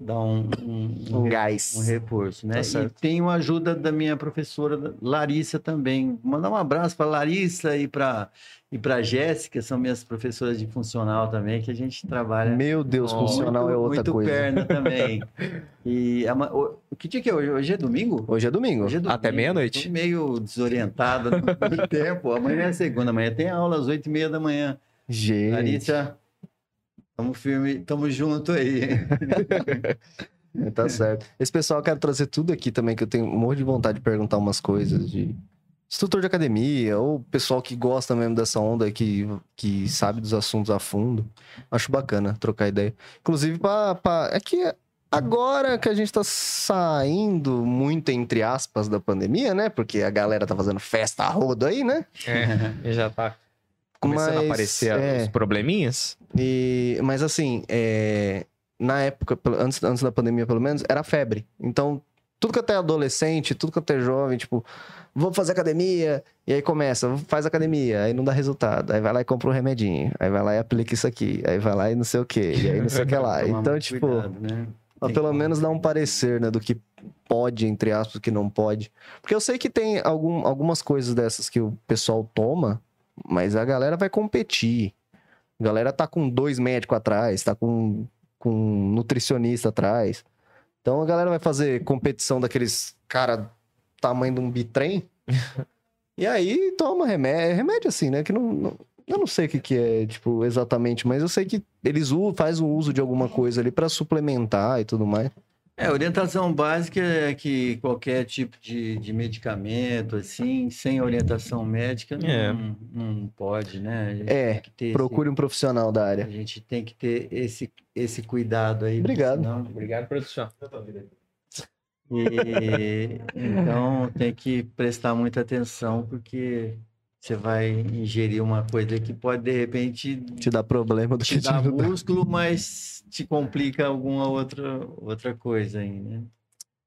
dar um, um, Um re- gás. um reforço, né? Tá e tenho a ajuda da minha professora Larissa também. Mandar um abraço para Larissa e para e para Jéssica, são minhas professoras de funcional também, que a gente trabalha Meu Deus, Oh. funcional muito, é outra muito coisa. perna também. E ama- o, que dia que é hoje? Hoje é domingo? Hoje é domingo. Hoje é domingo. Até meia-noite. Meio desorientada no no tempo. Amanhã é segunda, amanhã tem aula às oito e meia da manhã. Gente. Larissa, tamo firme, tamo junto aí. Tá certo. Esse pessoal eu quero trazer tudo aqui também, que eu tenho um monte de vontade de perguntar umas coisas de instrutor de academia, ou pessoal que gosta mesmo dessa onda, que, que sabe dos assuntos a fundo. Acho bacana trocar ideia. Inclusive, pra, pra- é que agora que a gente tá saindo muito, entre aspas, da pandemia, né? Porque a galera tá fazendo festa a rodo aí, né? É, e já tá começando a Mas, aparecer é. os probleminhas. E, mas assim, é, na época, antes, antes da pandemia pelo menos, era febre. Então, tudo que até adolescente, tudo que até jovem, tipo, vou fazer academia, e aí começa, faz academia, aí não dá resultado, aí vai lá e compra um remedinho, aí vai lá e aplica isso aqui, aí vai lá e não sei o quê, e aí não sei o que lá. Então, tipo, cuidado, né? pelo menos dar um parecer, né, do que pode, entre aspas, do que não pode. Porque eu sei que tem algum, algumas coisas dessas que o pessoal toma, mas a galera vai competir. A galera tá com dois médicos atrás, tá com, com um nutricionista atrás. Então a galera vai fazer competição daqueles cara tamanho de um bitrem. e aí toma remédio, remédio assim, né, que não, não- eu não sei o que, que é, tipo, exatamente, mas eu sei que eles fazem um uso de alguma coisa ali pra suplementar e tudo mais. É, a orientação básica é que qualquer tipo de, de medicamento, assim, sem orientação médica, não, É. não pode, né? A gente É, ter esse- Procure um profissional da a área. gente tem que ter esse, esse cuidado aí. Obrigado. senão- Obrigado, produção. E, então tem que prestar muita atenção, porque você vai ingerir uma coisa que pode, de repente, Te dá problema do que te te dar ajudar. músculo, mas te complica alguma outra, outra coisa aí, né?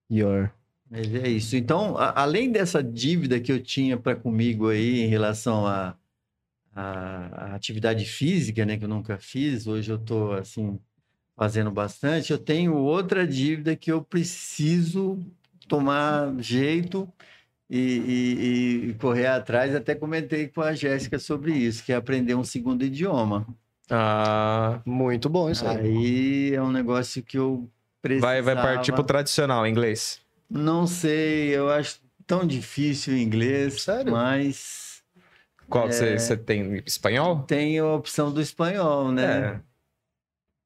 Pior. Mas é isso. Então, a- além dessa dívida que eu tinha para comigo aí em relação à à- à atividade física, né, que eu nunca fiz, hoje eu estou assim fazendo bastante, eu tenho outra dívida que eu preciso tomar jeito e, e- e correr atrás. Até comentei com a Jéssica sobre isso, que é aprender um segundo idioma. Ah, Muito bom isso aí. Aí é um negócio que eu vai, vai partir pro tradicional, inglês. Não sei, eu acho tão difícil o inglês, Sério? mas Qual É. você você tem? Espanhol? tem a opção do espanhol, né? É.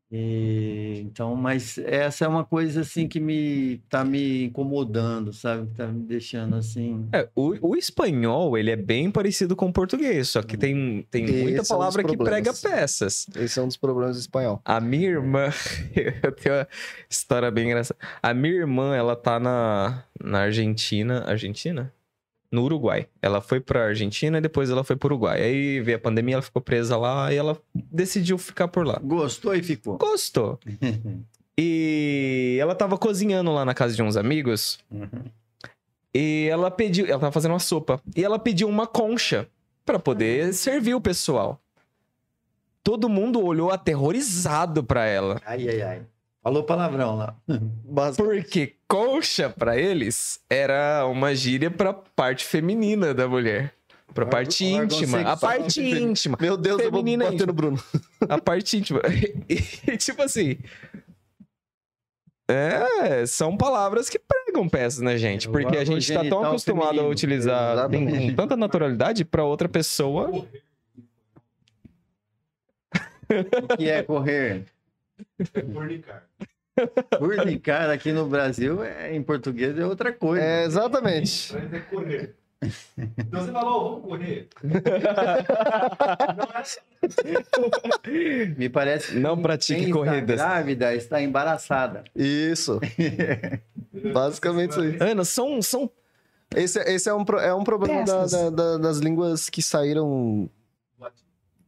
E, então, mas essa é uma coisa assim que me tá me incomodando, sabe? Tá me deixando assim. É, o, o espanhol, ele é bem parecido com o português, só que tem, tem muita é um palavra que prega peças. Esse é um dos problemas do espanhol. A minha irmã, eu tenho uma história bem engraçada. A minha irmã, ela tá na, na Argentina. Argentina? No Uruguai. Ela foi pra Argentina e depois ela foi pro Uruguai. Aí veio a pandemia, ela ficou presa lá e ela decidiu ficar por lá. Gostou e ficou. Gostou. E ela tava cozinhando lá na casa de uns amigos Uhum. e ela pediu, ela tava fazendo uma sopa e ela pediu uma concha pra poder servir o pessoal. Todo mundo olhou aterrorizado pra ela, Ai, ai, ai. Falou palavrão lá. Porque concha pra eles era uma gíria pra parte feminina da mulher, pra parte íntima, a parte íntima. Meu Deus, eu vou Feminina bater íntima. no Bruno. A parte íntima. E, tipo assim. É, são palavras que pregam peças na gente. É, Porque a gente tá tão acostumado a feminino. utilizar Exatamente. com tanta naturalidade pra outra pessoa. O que é correr? Fornicar. Fornicar aqui no Brasil, é, em português, é outra coisa. É, exatamente. É correr. Então você falou, "Ó, vamos correr. Me parece que Não pratique quem corridas. Está grávida está embaraçada. Isso. Basicamente isso aí. Ana, são, são. Esse, esse é, um, é um problema da- da- da- das línguas que saíram.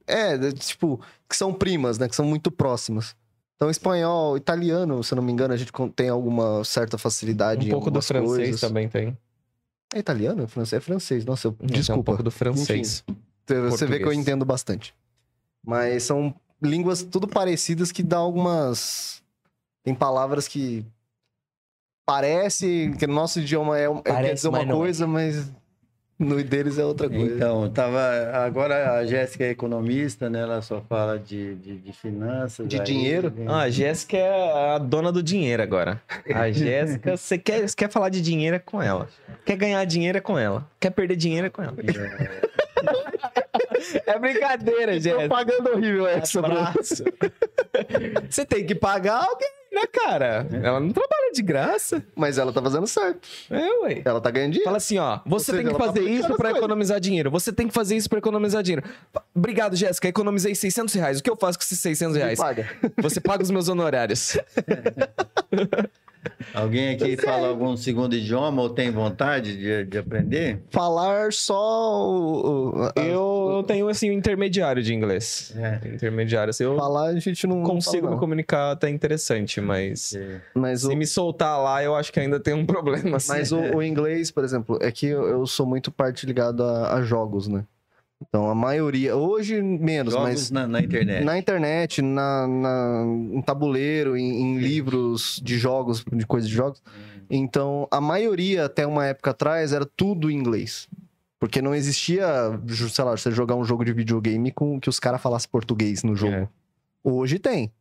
É, tipo, que são primas, né? Que são muito próximas. Então, espanhol, italiano, se não me engano, a gente tem alguma certa facilidade. Um pouco do francês coisas. também tem. É italiano? É francês? É francês. Nossa, eu... Tem Um desculpa. pouco do francês. Você vê que eu entendo bastante. Mas são línguas tudo parecidas que dá algumas. Tem palavras que. Parece que no nosso idioma é, é quer Parece, dizer uma mas é. coisa, mas no deles é outra coisa. Então, tava, agora a Jéssica é economista, né? Ela só fala de, de, de finanças. De aí dinheiro? vem- Ah, a Jéssica é a dona do dinheiro agora. A Jéssica, você quer, quer falar de dinheiro é com ela. Quer ganhar dinheiro é com ela. Quer perder dinheiro é com ela. É brincadeira, Jéssica. Propaganda horrível essa, Bruno. Abraço. Você tem que pagar alguém, né, cara? Ela não trabalha de graça. Mas ela tá fazendo certo. É, ué. Ela tá ganhando dinheiro. Fala assim, ó, você seja, tem que tá fazer aplicando isso coisas. economizar dinheiro. Você tem que fazer isso pra economizar dinheiro. Obrigado, Jéssica. Economizei 600 reais. O que eu faço com esses 600 Me reais? paga. Você paga os meus honorários. Alguém aqui fala algum segundo idioma ou tem vontade de, de aprender? Falar só o. o- a- Eu tenho, assim, um intermediário de inglês. É. Intermediário, assim, eu Falar a gente não. não consigo fala, me não. comunicar até interessante, mas... Mas o, Se me soltar lá, eu acho que ainda tem um problema, assim. Mas o, o inglês, por exemplo, é que eu, eu sou muito parte ligado a, a jogos, né? Então, a maioria... Hoje, menos, Jogos mas... na, na internet. Na internet, na, na, em tabuleiro, em, em livros de jogos, de coisas de jogos. Então, a maioria, até uma época atrás, era tudo em inglês. Porque não existia, sei lá, você jogar um jogo de videogame com que os caras falassem português no jogo. É. Hoje tem.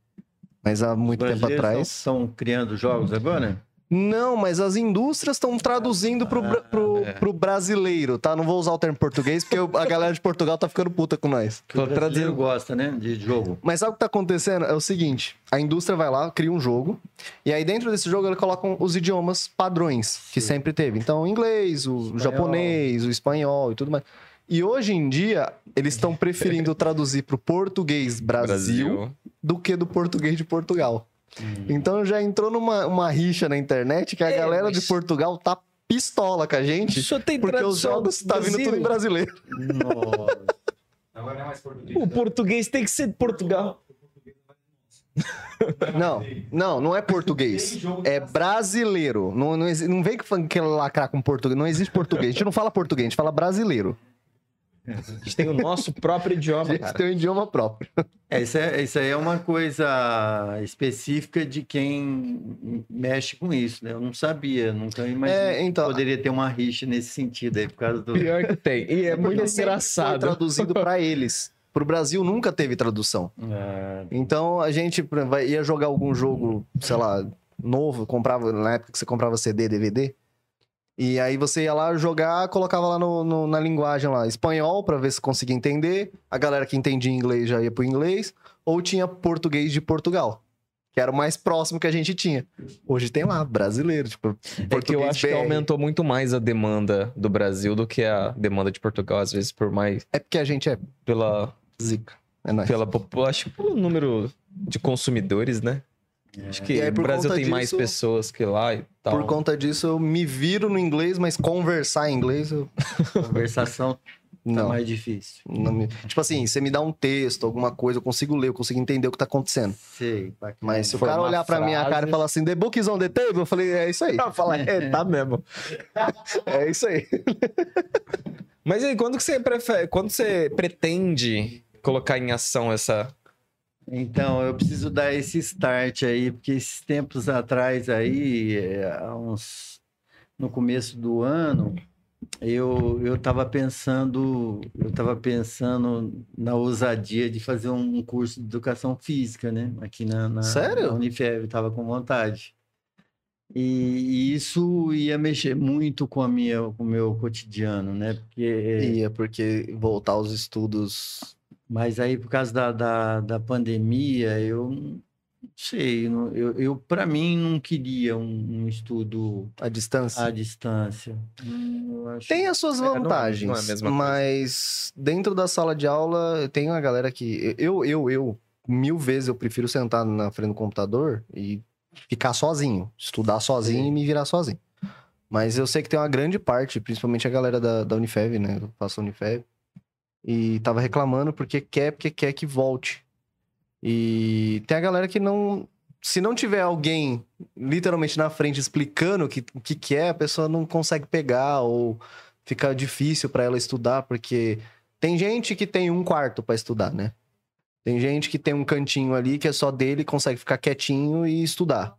Mas há muito tempo atrás. Estão criando jogos agora? Não, mas as indústrias estão traduzindo pro, pro, é. pro brasileiro, tá? Não vou usar o termo português, porque a galera de Portugal tá ficando puta com nós. O brasileiro gosta, né? De jogo. Mas sabe o que tá acontecendo? É o seguinte: a indústria vai lá, cria um jogo, e aí dentro desse jogo eles colocam os idiomas padrões que sempre teve. Então, o inglês, o japonês, o espanhol e tudo mais. E hoje em dia, eles estão preferindo traduzir pro português Brasil, do que do português de Portugal. Então já entrou numa uma rixa na internet que a É, galera mas- de Portugal tá pistola com a gente. Só tem Porque os jogos tá vindo tudo em brasileiro. Nossa. Agora não é mais português. O português tem que ser de Portugal. Não, não, não é português. É brasileiro. Não, não, não vem que lacrar com português. Não existe português. A gente não fala português, a gente fala brasileiro. A gente tem o nosso próprio A idioma, gente cara. tem um idioma próprio. É, isso, é, isso aí é uma coisa específica de quem mexe com isso, né? Eu não sabia, nunca imaginei É, então- que poderia ter uma rixa nesse sentido aí, por causa do... Pior que tem. E é, muito porque sempre Foi engraçado. traduzido pra eles. Pro Brasil nunca teve tradução. Ah, Então a gente vai- ia jogar algum jogo, sei lá, novo, comprava na época que você comprava CD, DVD. E aí você ia lá jogar, colocava lá no, no- na linguagem lá, espanhol, pra ver se conseguia entender. A galera que entendia inglês já ia pro inglês. Ou tinha português de Portugal, que era o mais próximo que a gente tinha. Hoje tem lá, brasileiro, tipo, É que eu acho que BR. aumentou muito mais a demanda do Brasil do que a demanda de Portugal, às vezes, por mais. É porque a gente é Pela. zica. É nóis. pela acho que pelo número de consumidores, né? Acho que E aí, no por Brasil tem mais disso- pessoas que lá e tal. Por conta disso, eu me viro no inglês, mas conversar em inglês, eu... Conversação tá não. mais difícil. não me... Tipo assim, você me dá um texto, alguma coisa, eu consigo ler, eu consigo entender o que tá acontecendo. Sei. Mas se o cara olhar pra minha cara e falar assim, the book is on the table, eu falei, é isso aí. Eu falar, é, tá mesmo. É isso aí. Mas aí, quando que você prefere, quando você pretende colocar em ação essa Então, eu preciso dar esse start aí, porque esses tempos atrás aí, é, há uns, no começo do ano, eu eu estava pensando, eu estava pensando na ousadia de fazer um curso de educação física, né? Aqui na, na, Sério? na Unifeb, estava com vontade. E, e isso ia mexer muito com a minha, com o meu cotidiano, né? Porque é porque voltar aos estudos mas aí, por causa da, da, da pandemia, eu não sei, eu, eu para mim não queria um, um estudo à distância. à distância. Hum, Tem as suas É, não é- vantagens, não é a mesma coisa. mas dentro da sala de aula tem uma galera que eu eu eu mil vezes eu prefiro sentar na frente do computador e ficar sozinho, estudar sozinho Sim. e me virar sozinho. Mas eu sei que tem uma grande parte, principalmente a galera da, da Unifev, né? Eu faço Unifev. E tava reclamando porque quer, porque quer que volte. E tem a galera que não. Se não tiver alguém literalmente na frente explicando o que, que, que é, a pessoa não consegue pegar ou fica difícil para ela estudar, porque tem gente que tem um quarto para estudar, né? Tem gente que tem um cantinho ali que é só dele, consegue ficar quietinho e estudar.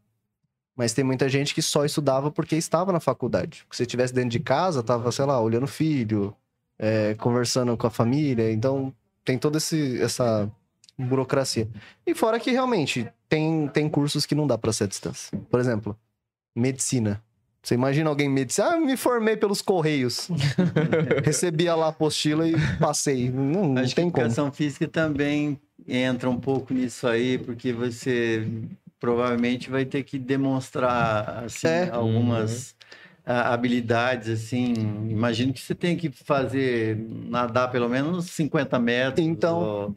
Mas tem muita gente que só estudava porque estava na faculdade. Se estivesse dentro de casa, tava, sei lá, olhando filho, é, conversando com a família. Então, tem toda esse, essa burocracia. E fora que realmente tem, tem cursos que não dá para ser à distância. Por exemplo, medicina. Você imagina alguém em medicina? Ah, me formei pelos correios. Recebia lá a apostila e passei. Não, não Acho que tem como. educação física também entra um pouco nisso aí, porque você provavelmente vai ter que demonstrar assim, É. algumas ah, habilidades assim. Imagino que você tem que fazer nadar pelo menos 50 metros. Então. ou-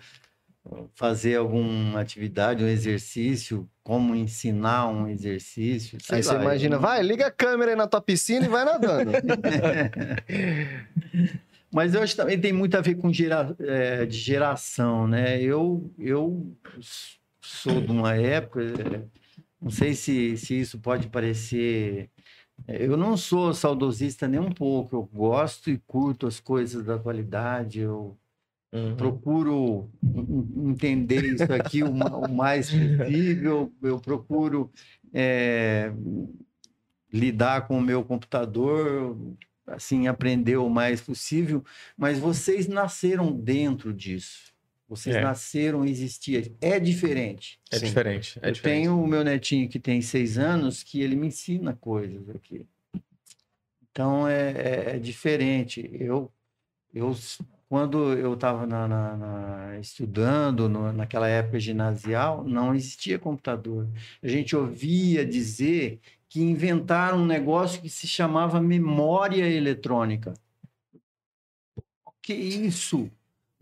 fazer alguma atividade, um exercício, como ensinar um exercício. Aí você lá, eu imagina, vai, liga a câmera aí na tua piscina e vai nadando. Mas eu acho que também tem muito a ver com gera, é, de geração, né? Eu, eu sou de uma época, é, não sei se, se isso pode parecer. Eu não sou saudosista nem um pouco, eu gosto e curto as coisas da atualidade, eu Uhum. procuro en- entender isso aqui o mais possível, eu procuro é, lidar com o meu computador, assim, aprender o mais possível, mas vocês nasceram dentro disso. Vocês É. nasceram, existia. É diferente. É Sim. diferente. É eu diferente. tenho o meu netinho que tem seis anos que ele me ensina coisas aqui. Então é, é- é diferente. Eu, eu quando eu estava na, na- na- estudando no- naquela época ginasial, não existia computador. A gente ouvia dizer que inventaram um negócio que se chamava memória eletrônica. Que isso?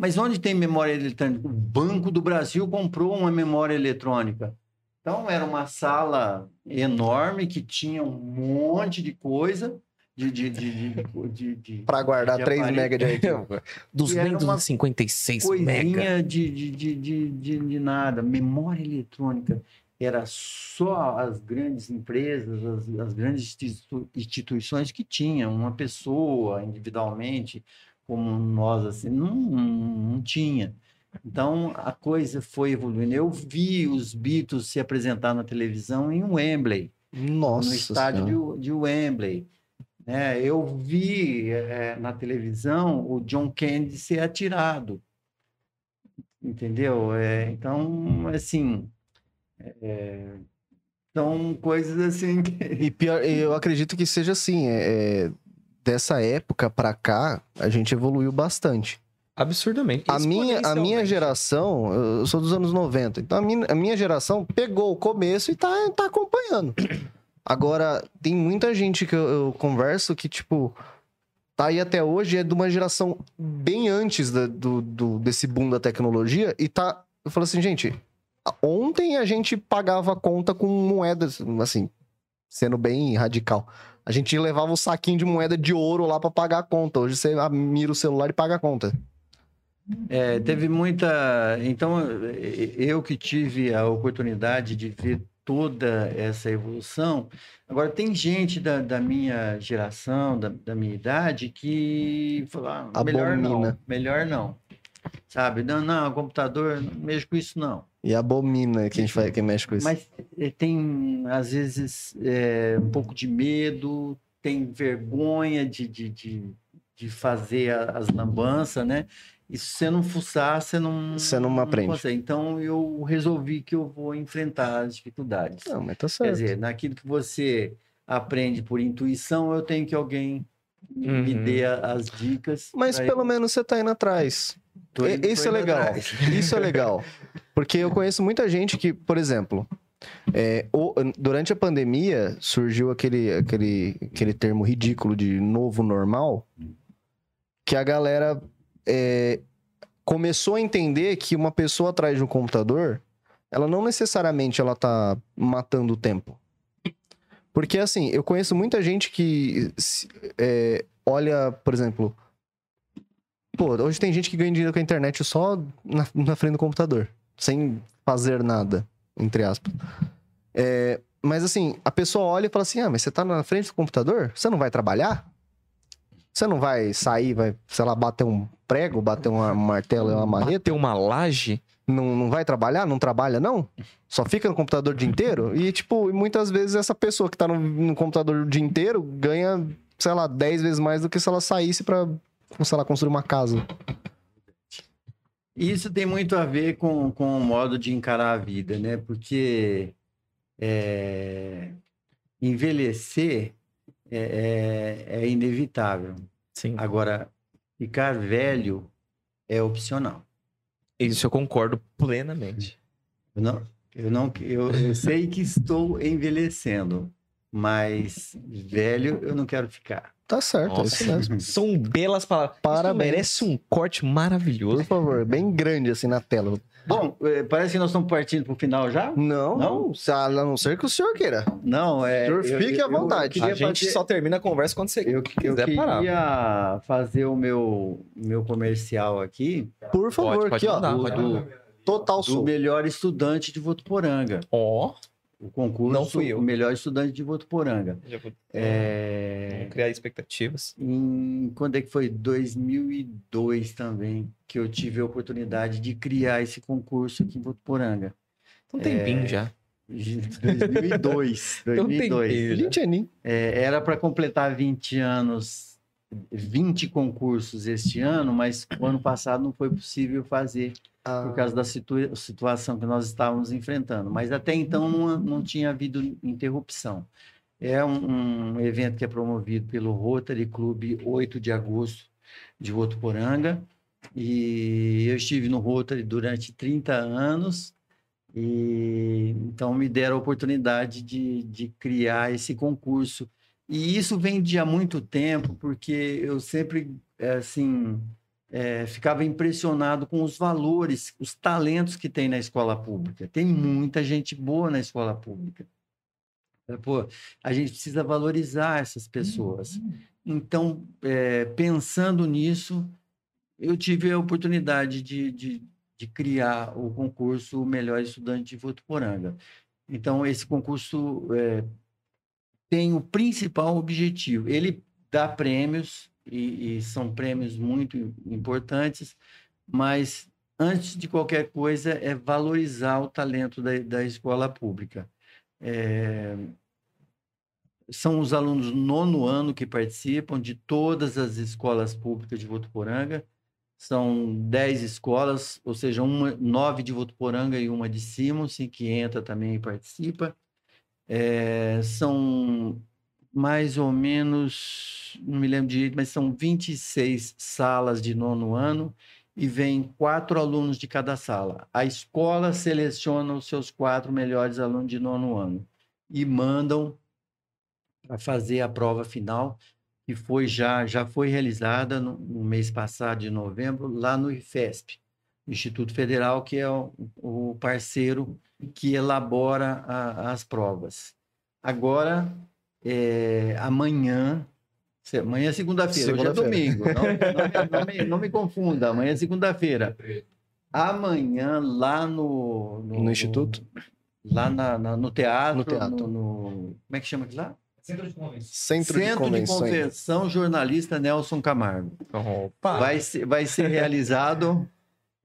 Mas onde tem memória eletrônica? O Banco do Brasil comprou uma memória eletrônica. Então, era uma sala enorme que tinha um monte de coisa. De, de, de, de, de, de- Pra guardar de 3 aparelho. mega de arquivo. 256 mega. Coisinha de, de, de, de, de, de nada. Memória eletrônica. Era só as grandes empresas, as, as grandes institu- instituições que tinham. Uma pessoa individualmente, como nós, assim, não, não tinha. Então, a coisa foi evoluindo. Eu vi os Beatles se apresentar na televisão em Wembley Nossa no estádio Senhora. de, de Wembley. né? eu vi eh, na televisão o John Kennedy ser atirado. Entendeu? É, então, assim. é, são coisas assim que. E pior, eu acredito que seja assim, é, é, dessa época pra cá, a gente evoluiu bastante. Absurdamente. A minha, a minha geração, eu sou dos anos 90, então a minha, a minha geração pegou o começo e tá, tá acompanhando. Agora, tem muita gente que eu, eu converso que, tipo, tá aí até hoje, é de uma geração bem antes da- do, do- desse boom da tecnologia e tá. Eu falo assim, gente, ontem a gente pagava conta com moedas, assim, sendo bem radical. A gente levava um saquinho de moeda de ouro lá pra pagar a conta. Hoje você mira o celular e paga a conta. É, teve muita. Então, eu que tive a oportunidade de ver toda essa evolução. Agora, tem gente da, da minha geração, da, da minha idade, que fala, ah, melhor não, melhor não. Sabe? Não, não, computador, não mexo com isso, não. E abomina quem, faz, quem mexe com isso. Mas eh, tem, às vezes, eh, um pouco de medo, tem vergonha de, de, de, de fazer as lambanças, né? E se você não fuçar, você não, Você não aprende. consegue. Então, eu resolvi que eu vou enfrentar as dificuldades. Não, mas tá Quer certo. dizer, naquilo que você aprende por intuição, eu tenho que alguém me Uhum. dê a- as dicas. Mas pelo eu- menos você tá indo atrás. Tô indo- é indo legal. atrás. Isso é legal. Porque eu conheço muita gente que, por exemplo, é, o- durante a pandemia surgiu aquele, aquele, aquele termo ridículo de novo normal, que a galera é, começou a entender que uma pessoa atrás de um computador, ela não necessariamente ela tá matando o tempo. Porque assim, eu conheço muita gente que é, olha, por exemplo, Pô, hoje tem gente que ganha dinheiro com a internet só na, na frente do computador, sem fazer nada, entre aspas. É, mas assim, a pessoa olha e fala assim: ah, mas você tá na frente do computador? Você não vai trabalhar? Você não vai sair, vai, sei lá, bater um prego, bater um martelo e uma marreta? Ter uma laje? Não, não vai trabalhar? Não trabalha, não? Só fica no computador o dia inteiro? E, tipo, muitas vezes essa pessoa que tá no, no computador o dia inteiro ganha, sei lá, 10 vezes mais do que se ela saísse pra, sei lá, construir uma casa. Isso tem muito a ver com, com o modo de encarar a vida, né? Porque é, envelhecer é, é- é inevitável. Sim. Agora, ficar velho é opcional. Isso eu concordo plenamente. Eu não, eu não, eu, eu sei que estou envelhecendo, mas velho eu não quero ficar. Tá certo, é isso mesmo. São belas palavras. Parabéns. Isso merece um corte Por maravilhoso. favor, bem grande assim na tela. Bom, eh, parece que nós estamos partindo para o final já. Não, Não? A não ser que o senhor queira. Não, é. Senhor, fique à vontade. queria A gente fazer- só termina a conversa quando você Eu, eu quiser parar. queria fazer o meu, meu comercial aqui Por favor, pode aqui, ó. mandar, do, pode do, Total do sul. melhor estudante de Votuporanga. Ó, O concurso Não fui eu. o melhor estudante de Votuporanga. já vou É, vamos criar expectativas. em, quando é que foi? 2002 também, que eu tive a oportunidade de criar esse concurso aqui em Votuporanga. Um tempinho já. 2002. Tem um 2002. tempinho já. Gente, Aninho. É, era para completar 20 anos, 20 concursos este ano, mas o ano passado não foi possível fazer por causa da situa- situação que nós estávamos enfrentando. Mas até então não, não tinha havido interrupção. É um, um evento que é promovido pelo Rotary Clube 8 de agosto de Votuporanga. E eu estive no Rotary durante 30 anos. E então me deram a oportunidade de, de criar esse concurso. E isso vem de há muito tempo, porque eu sempre, eh, assim, eh, ficava impressionado com os valores, os talentos que tem na escola pública. Tem muita gente boa na escola pública. Eh, Pô, a gente precisa valorizar essas pessoas. Então, eh, pensando nisso, eu tive a oportunidade de, de, de criar o concurso Melhor Estudante de Votuporanga. Então, esse concurso eh, tem o principal objetivo. Ele dá prêmios, e, e são prêmios muito importantes, mas antes de qualquer coisa é valorizar o talento da, da escola pública. É, são os alunos nono ano que participam de todas as escolas públicas de Votuporanga. São dez escolas, ou seja, uma, nove de Votuporanga e uma de Simons, que entra também e participa. É, são mais ou menos, não me lembro direito, mas são 26 salas de nono ano e vem quatro alunos de cada sala. A escola seleciona os seus quatro melhores alunos de nono ano e mandam para fazer a prova final, que foi já, já foi realizada no, no mês passado, de novembro, lá no IFESP, Instituto Federal, que é o, o parceiro que elabora a- as provas. Agora, é, amanhã, amanhã é segunda-feira, hoje é Segunda-feira. domingo, não, não- não me, não me confunda, amanhã é segunda-feira. Amanhã, lá no... No Instituto? Lá na- na- no teatro, No teatro. no- no- como é que chama aquilo lá? Centro de convenções. Centro, de Centro de Convenções. Convenção Jornalista Nelson Camargo. Opa! Vai ser, vai ser realizado.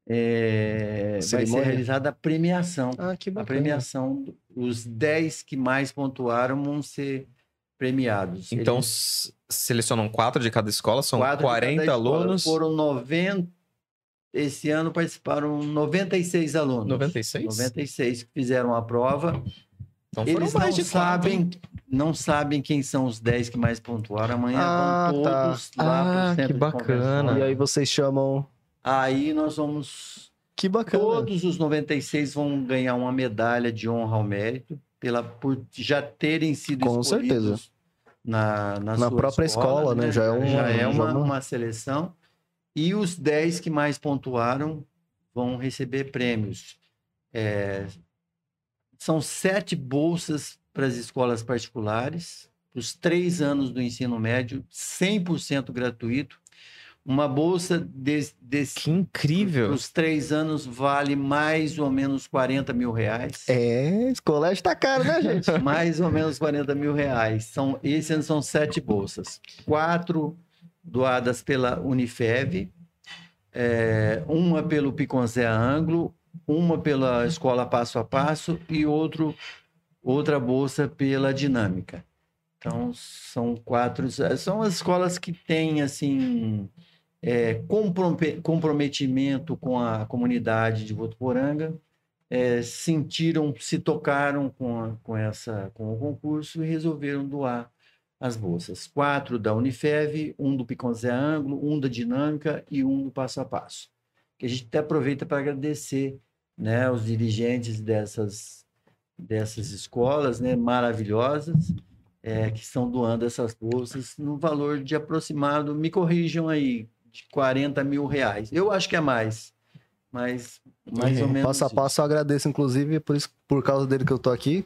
é, vai ser realizada a premiação. Ah, que A bacana. premiação, os 10 que mais pontuaram vão ser premiados. Então, Eles- selecionam quatro de cada escola, são quatro de cada 40 escola. alunos. Foram 90. Esse ano participaram 96 alunos. 96? 96 que fizeram a prova. Então foram Eles não mais de quatro, sabem, hein? não sabem quem são os 10 que mais pontuaram. Amanhã Ah, vão tá. todos lá Ah, pro centro que bacana. E aí vocês chamam. Aí nós vamos. Que bacana. Todos os 96 vão ganhar uma medalha de honra ao mérito pela, por já terem sido Com escolhidos certeza. na, na, Na própria escola, né? Já é um- já é já uma, uma- uma seleção. E os 10 que mais pontuaram vão receber prêmios. É, são sete bolsas para as escolas particulares, os três anos do ensino médio, 100% gratuito. Uma bolsa de- desse, Que incrível. os três anos vale mais ou menos 40 mil reais. É, esse colégio tá caro, né, gente? Mais ou menos 40 mil reais. São, esse ano são sete bolsas. Quatro doadas pela Unifev, é, uma pelo Piconzé Anglo, uma pela Escola Passo a Passo e outro, outra bolsa pela Dinâmica. Então, são quatro... São as escolas que têm, assim... é, comprome- comprometimento com a comunidade de Votuporanga, é, sentiram, se tocaram com, a- com, essa, com o concurso e resolveram doar as bolsas. Quatro da Unifev, um do Piconzé Anglo, um da Dinâmica e um do Passo a Passo. Que a gente até aproveita para agradecer né, os dirigentes dessas, dessas escolas né, maravilhosas é, que estão doando essas bolsas no valor de aproximado, me corrijam aí, de 40 mil reais. Eu acho que é mais, mas mais ou menos Passo a isso. passo eu agradeço, inclusive, por, isso, por causa dele que eu tô aqui.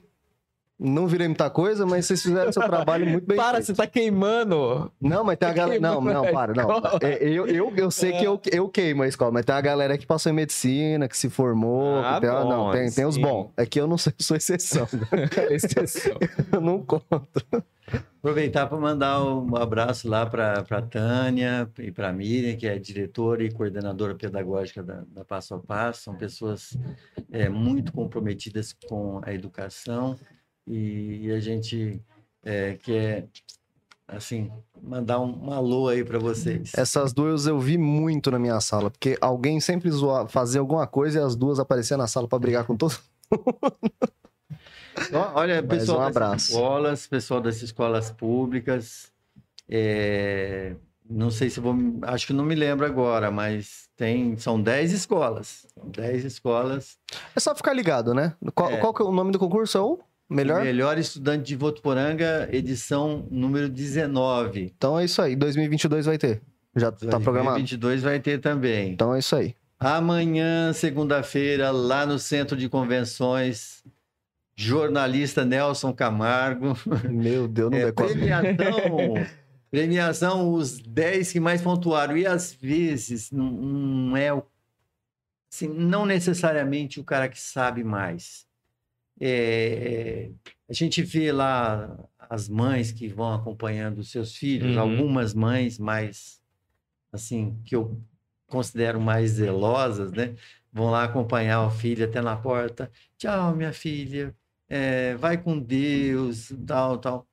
Não virei muita coisa, mas vocês fizeram seu trabalho muito bem Para, feito. você tá queimando. Não, mas tem a galera. Não, não, para, não. É, Eu, eu, eu sei que eu, eu queimo a escola, mas tem a galera que passou em medicina, que se formou. Ah, que tem, bom, não, tem, tem os bons. É que eu não sei, sou exceção. Exceção. eu não conto. Aproveitar para mandar um abraço lá para a Tânia e para a Miriam, que é diretora e coordenadora pedagógica da, da Passo a Passo. São pessoas é, muito comprometidas com a educação e, e a gente é, quer, assim, mandar um, um alô aí para vocês. Essas duas eu vi muito na minha sala, porque alguém sempre zoa, fazia alguma coisa e as duas apareciam na sala pra brigar com todos. Ó, Olha, Mas pessoal um das abraço. escolas, pessoal das escolas públicas, é, não sei se vou, acho que não me lembro agora, mas tem, são 10 escolas, são 10 escolas. É só ficar ligado, né? Qual, É. qual que é o nome do concurso? É o melhor? Melhor estudante de Votuporanga, edição número 19. Então é isso aí. 2022 vai ter. Já tá programado? 2022 vai ter também. Então é isso aí. Amanhã, segunda-feira, lá no Centro de Convenções, jornalista Nelson Camargo. Meu Deus, não É, decoro. premiação, premiação, os 10 que mais pontuaram. E às vezes não, não é o. Assim, não necessariamente o cara que sabe mais. É, a gente vê lá as mães que vão acompanhando os seus filhos, Uhum. algumas mães mais, assim, que eu considero mais zelosas, né? Vão lá acompanhar o filho até na porta. Tchau, minha filha. É, vai com Deus, tal, tal.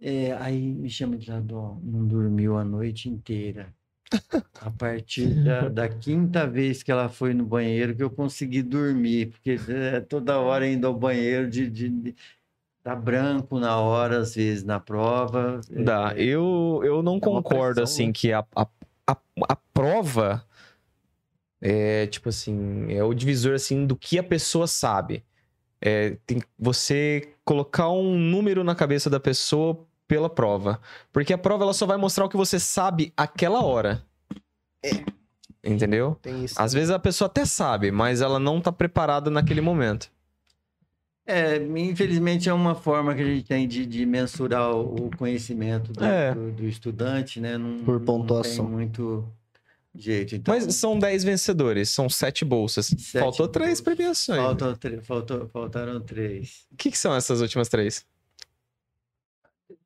É, aí me chama de lado, ó, não dormiu a noite inteira. A partir da, da quinta vez que ela foi no banheiro que eu consegui dormir, porque é, toda hora indo ao banheiro de, de, de tá branco na hora, às vezes na prova. Dá. Eu, eu não uma concordo, pressão, assim, né? que a, a, a, a prova é, tipo assim, é o divisor, assim, do que a pessoa sabe. É, tem você colocar um número na cabeça da pessoa pela prova. Porque a prova, ela só vai mostrar o que você sabe aquela hora. Entendeu? Tem isso. Às vezes a pessoa até sabe, mas ela não tá preparada naquele momento. É, infelizmente é uma forma que a gente tem de, de mensurar o conhecimento do, É. do- do estudante, né? Não, Por não pontuação. tem muito jeito. Então, Mas são 10 vencedores, são 7 bolsas. Sete Faltou três bolsas. premiações. faltam, tre- faltou- faltaram três. O que, que são essas últimas três?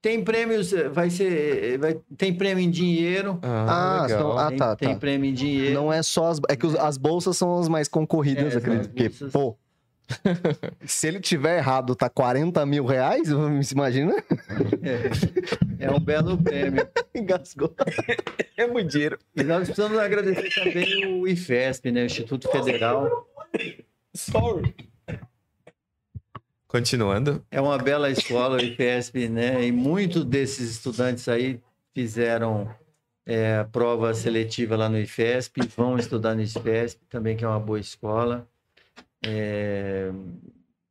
Tem prêmios, eh, vai ser. eh, Vai, tem prêmio em dinheiro. Ah, Ah, são- ah, tem, tá, tem tá. prêmio em dinheiro. Não é só as. É que os- as bolsas são as mais concorridas, É, acredito. Porque, bolsas- pô. se ele tiver errado, tá 40 mil reais, você imagina? É, é um belo prêmio. Engasgou. É muito dinheiro. E nós precisamos agradecer também o IFESP, né? O Instituto Federal. Sorry. Continuando. É uma bela escola, o IFESP, né? E muitos desses estudantes aí fizeram é, prova seletiva lá no IFESP, vão estudar no IFESP também, que é uma boa escola. É,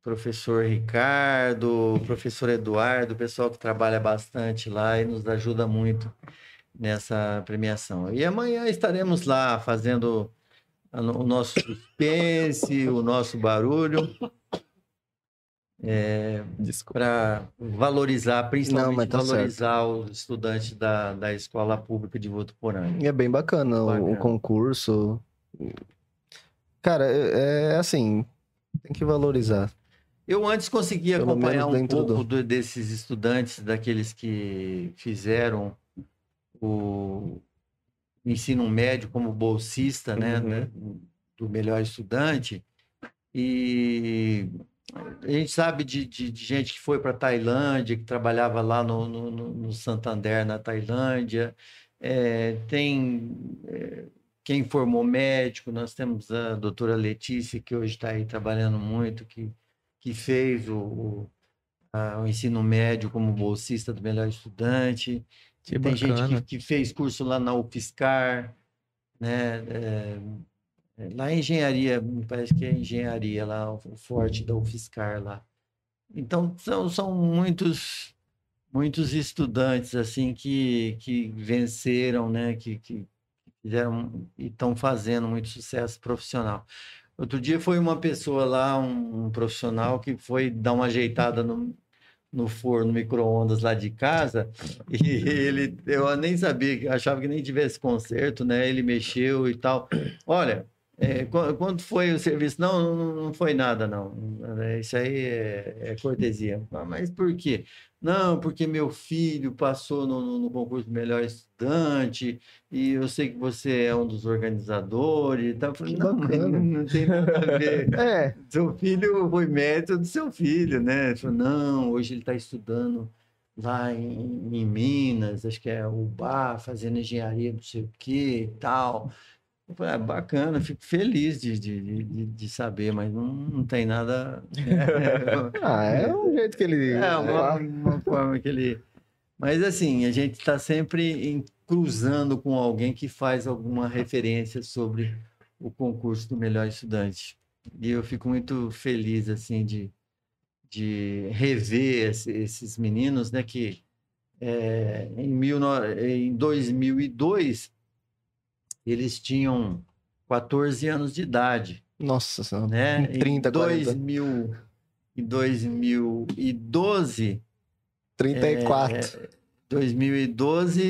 professor Ricardo, professor Eduardo, o pessoal que trabalha bastante lá e nos ajuda muito nessa premiação. E amanhã estaremos lá fazendo o nosso suspense, o nosso barulho. Desculpa. para valorizar, principalmente mas tá certo. valorizar os estudantes da, da escola pública de Votuporanga. E é bem bacana, o- O, Bacana. concurso. Cara, é, é assim, tem que valorizar. Eu antes conseguia Pelo acompanhar um pouco do- desses estudantes, daqueles que fizeram o ensino médio como bolsista, né, Uhum. né, do melhor estudante. E a gente sabe de, de- de gente que foi para Tailândia, que trabalhava lá no, no, no- Santander, na Tailândia. É, tem é, quem formou médico, nós temos a doutora Letícia, que hoje está aí trabalhando muito, que, que fez o, o, a- o ensino médio como bolsista do melhor estudante. Que Tem gente bacana. que, que fez curso lá na UFSCar, né? É, lá em engenharia, me parece que é engenharia lá, o o forte da UFSCar lá. Então, são, são muitos muitos estudantes assim que, que venceram, né? Que, que fizeram e estão fazendo muito sucesso profissional. Outro dia foi uma pessoa lá, um, um profissional que foi dar uma ajeitada no, no forno micro-ondas lá de casa e ele, eu nem sabia, achava que nem tivesse conserto, né? Ele mexeu e tal. Olha, é, qu- quanto foi o serviço? Não, não, não foi nada, não. É, Isso aí é, é cortesia. Ah, Mas por quê? Não, porque meu filho passou no, no- concurso melhor estudante e eu sei que você é um dos organizadores tal. Eu falei, Que não, bacana. não tem nada a ver. É, Seu filho foi mérito do seu filho, né? Ele falou, não, hoje ele está estudando lá em, em Minas, acho que é UBA, fazendo engenharia, não sei o que e tal. Eu falei, ah, bacana, fico feliz de, de, de, de- saber, mas não, não tem nada. ah, é um jeito que ele. É, uma, Ah, uma forma que ele. Mas assim, a gente está sempre em- cruzando com alguém que faz alguma referência sobre o concurso do melhor estudante. E eu fico muito feliz assim de, de rever esse- esses meninos, né? Que é, em, mil em 2002 eles tinham 14 anos de idade Nossa senhora. né? Com 30, em 40. 2000, em 2012, 34. é, 2012,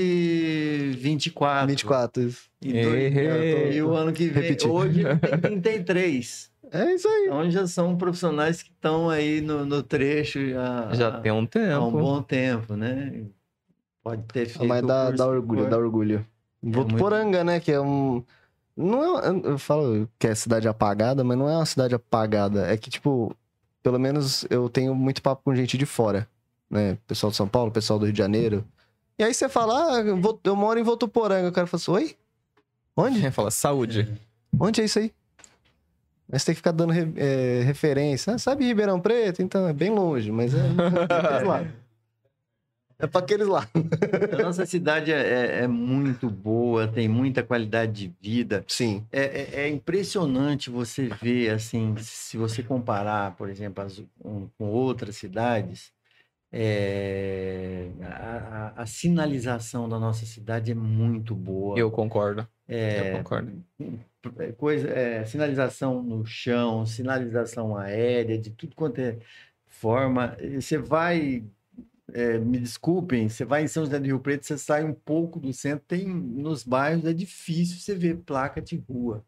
24. 24. isso. E, dois- Errei. e o ano que vem, Repeti. hoje tem 33. É isso aí. Então já são profissionais que estão aí no, no trecho já, Já tem um há um tempo. bom tempo, né? Pode ter feito. Mas dá, dá orgulho, dá orgulho. Muito- Votuporanga, né? Que é um. Não é, eu falo que é cidade apagada, mas não é uma cidade apagada. É que, tipo, pelo menos eu tenho muito papo com gente de fora, né? Pessoal de São Paulo, pessoal do Rio de Janeiro. E aí você fala, ah, eu, moro em Votuporanga. O cara fala assim, oi? Onde? Fala saúde. Onde é isso aí? Mas tem que ficar dando é, referência. Ah, sabe Ribeirão Preto? Então é bem longe, mas é, pra aqueles lá. É pra aqueles lá. A nossa cidade é, é- é muito boa, tem muita qualidade de vida. Sim. É, é- é impressionante você ver, assim, se você comparar, por exemplo, as- com, com outras cidades, é, a, a- a sinalização da nossa cidade é muito boa. Eu concordo. Eu concordo. é, coisa, é, sinalização no chão, sinalização aérea, de tudo quanto é forma. Você vai, é, me desculpem, você vai em São José do Rio Preto, você sai um pouco do centro, tem nos bairros é difícil você ver placa de rua.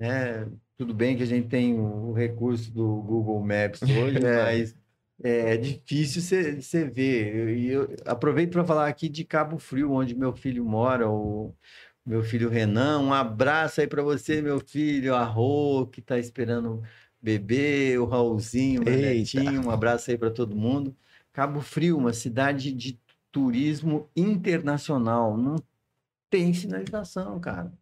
né? tudo bem que a gente tem o recurso do Google Maps hoje, É. mas é, difícil você ver. E eu, aproveito para falar aqui de Cabo Frio, onde meu filho mora, o meu filho Renan. Um abraço aí para você, meu filho, a Rô, que está esperando o bebê, o Raulzinho, Eita. netinho. Um abraço aí para todo mundo. Cabo Frio, uma cidade de turismo internacional. Não tem sinalização, cara.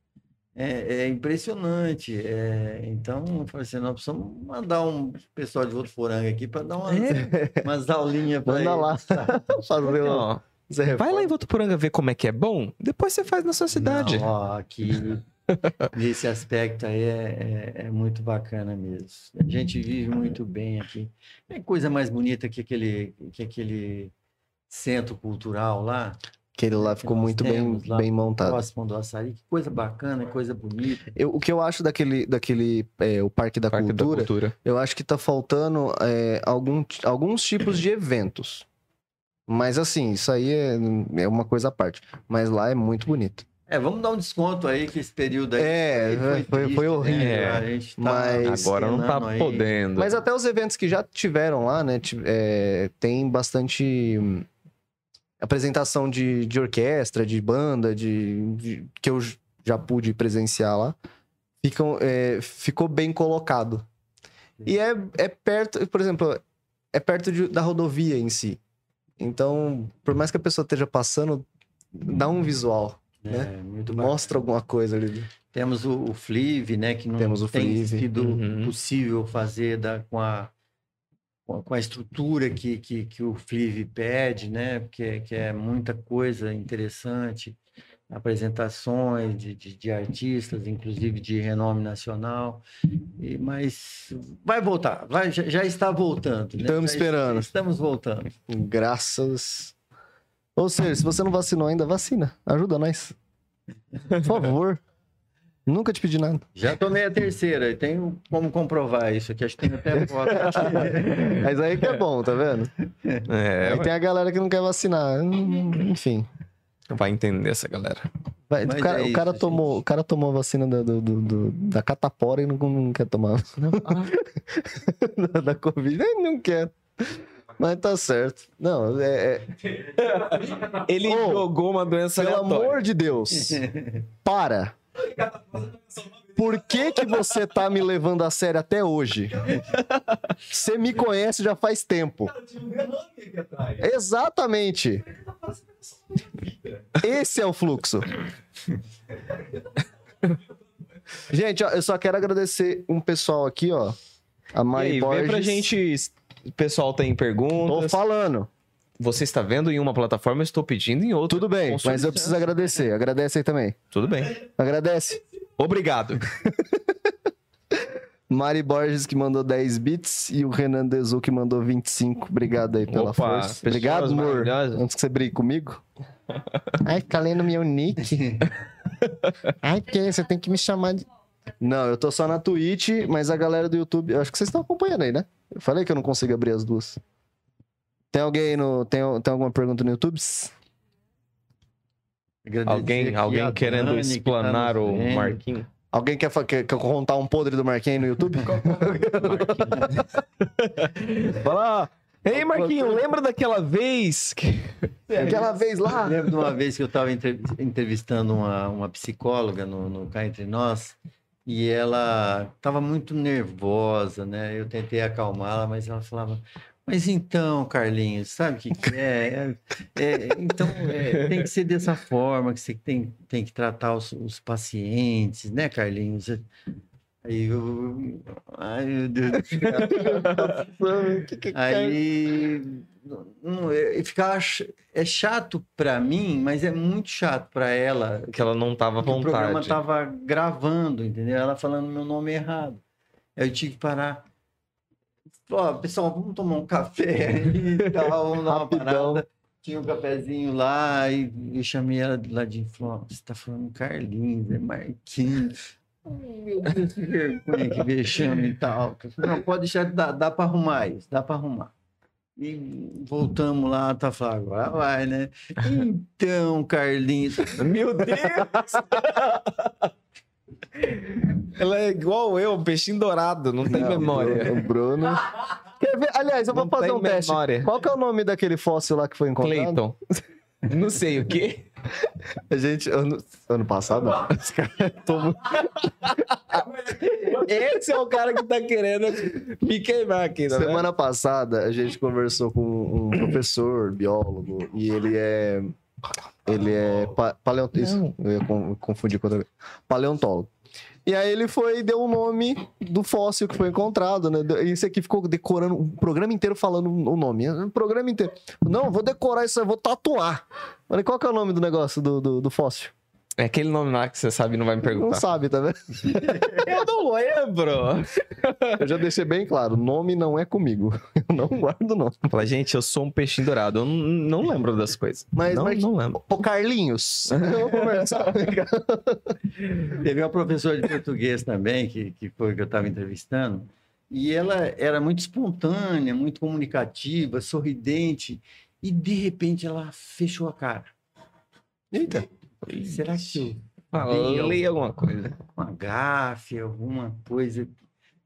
É, é impressionante. é, então, eu falei assim, nós precisamos mandar um pessoal de Votuporanga aqui para dar umas, umas aulinhas para Manda lá. Fazer um... Zé vai lá em Votuporanga ver como é que é bom, depois você faz na sua cidade. Não, ó, aqui, nesse aspecto aí é, é, é muito bacana mesmo. A gente vive muito bem aqui. É coisa mais bonita que aquele, que aquele centro cultural lá, Aquele lá que ficou muito bem, lá bem montado. próximo do Açaí. Que coisa bacana, coisa bonita. Eu- o que eu acho daquele, daquele é, o Parque da Parque Cultura, da Cultura. eu acho que tá faltando é, algum, alguns tipos de eventos. Mas assim, isso aí é, é uma coisa à parte. Mas lá é muito bonito. É, vamos dar um desconto aí, que esse período aí É, foi- foi triste, horrível. né? A gente tá Mas- Agora não tá aí. podendo. Mas até os eventos que já tiveram lá, né? é, tem bastante hum, apresentação de, de orquestra, de banda, de, de- que eu já pude presenciar lá. Ficam, é, ficou bem colocado. E é, é perto, por exemplo, é perto de- da rodovia em si. Então, por mais que a pessoa esteja passando, dá um visual, É, muito bacana. mostra alguma coisa ali. Temos o, o Flive, né? Que não Temos o tem Flive. sido Uhum. possível fazer da, com, a, com a- com a estrutura que, que, que o Flive pede, né? Porque que é muita coisa interessante. Apresentações de, de, de artistas, inclusive de renome nacional. E, mas vai voltar, vai, já, já está voltando. Né? Estamos Já esperando. Estamos voltando. Graças. Ou seja, se você não vacinou ainda, vacina. Ajuda nós. Por favor. Nunca te pedi nada. Já tomei a terceira, e tenho como comprovar isso aqui. Acho que tem até foto. Mas aí que é bom, tá vendo? É, aí tem a galera que não quer vacinar. Hum, Enfim. vai entender essa galera. Vai- o cara, é o cara isso, tomou, gente. o cara tomou a vacina da, do, do- da catapora e não, não quer tomar. da, da Covid. Ele não quer. Mas tá certo. Não, é, é- Ele Ô, jogou uma doença pelo aleatória. amor de Deus. Para. Por que que você tá me levando a sério até hoje? Você me conhece já faz tempo. Exatamente. Esse é o fluxo. Gente, ó, eu só quero agradecer um pessoal aqui, ó. A E Mari aí, Borges. pra gente. O pessoal tem Tô perguntas. falando. Você está vendo em uma plataforma, eu estou pedindo em outra. Tudo bem, mas eu preciso agradecer. Agradece aí também. Tudo bem. Agradece. Obrigado. Mari Borges que mandou 10 bits e o Renan Dezu que mandou 25. Obrigado aí pela Opa, força. Obrigado, amor. Antes que você brigue comigo. Ai, fica lendo meu nick. Ai, que você tem que me chamar de. Não, eu tô só na Twitch, mas a galera do YouTube. Eu acho que vocês estão acompanhando aí, né? Eu falei que eu não consigo abrir as duas. Tem alguém no. Tem, tem alguma pergunta no YouTube? Agradecer Alguém, alguém a querendo Dani, que tá explanar o. Marquinhos? Alguém quer, quer, quer contar um podre do Marquinhos no YouTube? Fala. Ei, Marquinhos, lembra daquela vez que. Aquela vez lá. Eu lembro de uma vez que eu estava entrevistando uma, uma psicóloga no, no Cá Entre Nós e ela estava muito nervosa, né? Eu tentei acalmá-la, mas ela falava: Mas então, Carlinhos, sabe o que, que é? É, é, Então, é, tem que ser dessa forma que você tem, tem que tratar os, os pacientes, né, Carlinhos? Aí eu. Ai, meu Deus do céu. Aí não, é, ficava, ch- é chato pra mim, mas é muito chato pra ela. Que ela não tava à porque o programa vontade. tava gravando, entendeu? Ela falando meu nome errado. Aí eu tive que parar. Ó, pessoal, vamos tomar um café e tal, vamos dar uma parada. tinha um cafezinho lá e eu chamei ela de ladinho e falou: "Ó, Você tá falando Carlinhos, é Marquinhos. Meu Deus, que vergonha, que vexame e tal. Não, pode deixar, dá, dá para arrumar isso, dá para arrumar. E voltamos lá, tá falando, agora vai, né? Então, Carlinhos, Meu Deus! Ela é igual eu, peixinho dourado, não tem Não, memória. O Bruno. Quer ver? Aliás, eu vou Não fazer um teste. memória. Qual que é o nome daquele fóssil lá que foi encontrado? Clayton. Não sei o quê. A gente. Ano, ano passado? não. Caras tão- Esse é o cara que tá querendo me queimar aqui, tá? Semana passada a gente conversou com um professor, biólogo, e ele é. Ele é pa paleontólogo. Eu ia con- confundir com outra coisa. Paleontólogo. E aí ele foi deu o nome do fóssil que foi encontrado, né? Esse aqui ficou decorando o programa inteiro falando o nome. O programa inteiro. Não, vou decorar isso, aí, vou tatuar. Falei, qual que é o nome do negócio do, do, do fóssil? É aquele nome lá que você sabe e não vai me Não perguntar. sabe, tá vendo? Eu não lembro. Eu já deixei bem claro, nome não é comigo. Eu não guardo nome. Fala, gente, eu sou um peixinho dourado. Eu não, não lembro das coisas. Mas, não, mas- não lembro. Ô, Carlinhos, eu vou conversar. Teve uma professora de português também, que, que foi que eu estava entrevistando, e ela era muito espontânea, muito comunicativa, sorridente, e de repente ela fechou a cara. Eita. Falei, Será que Falei alguma coisa. uma gafe, alguma coisa?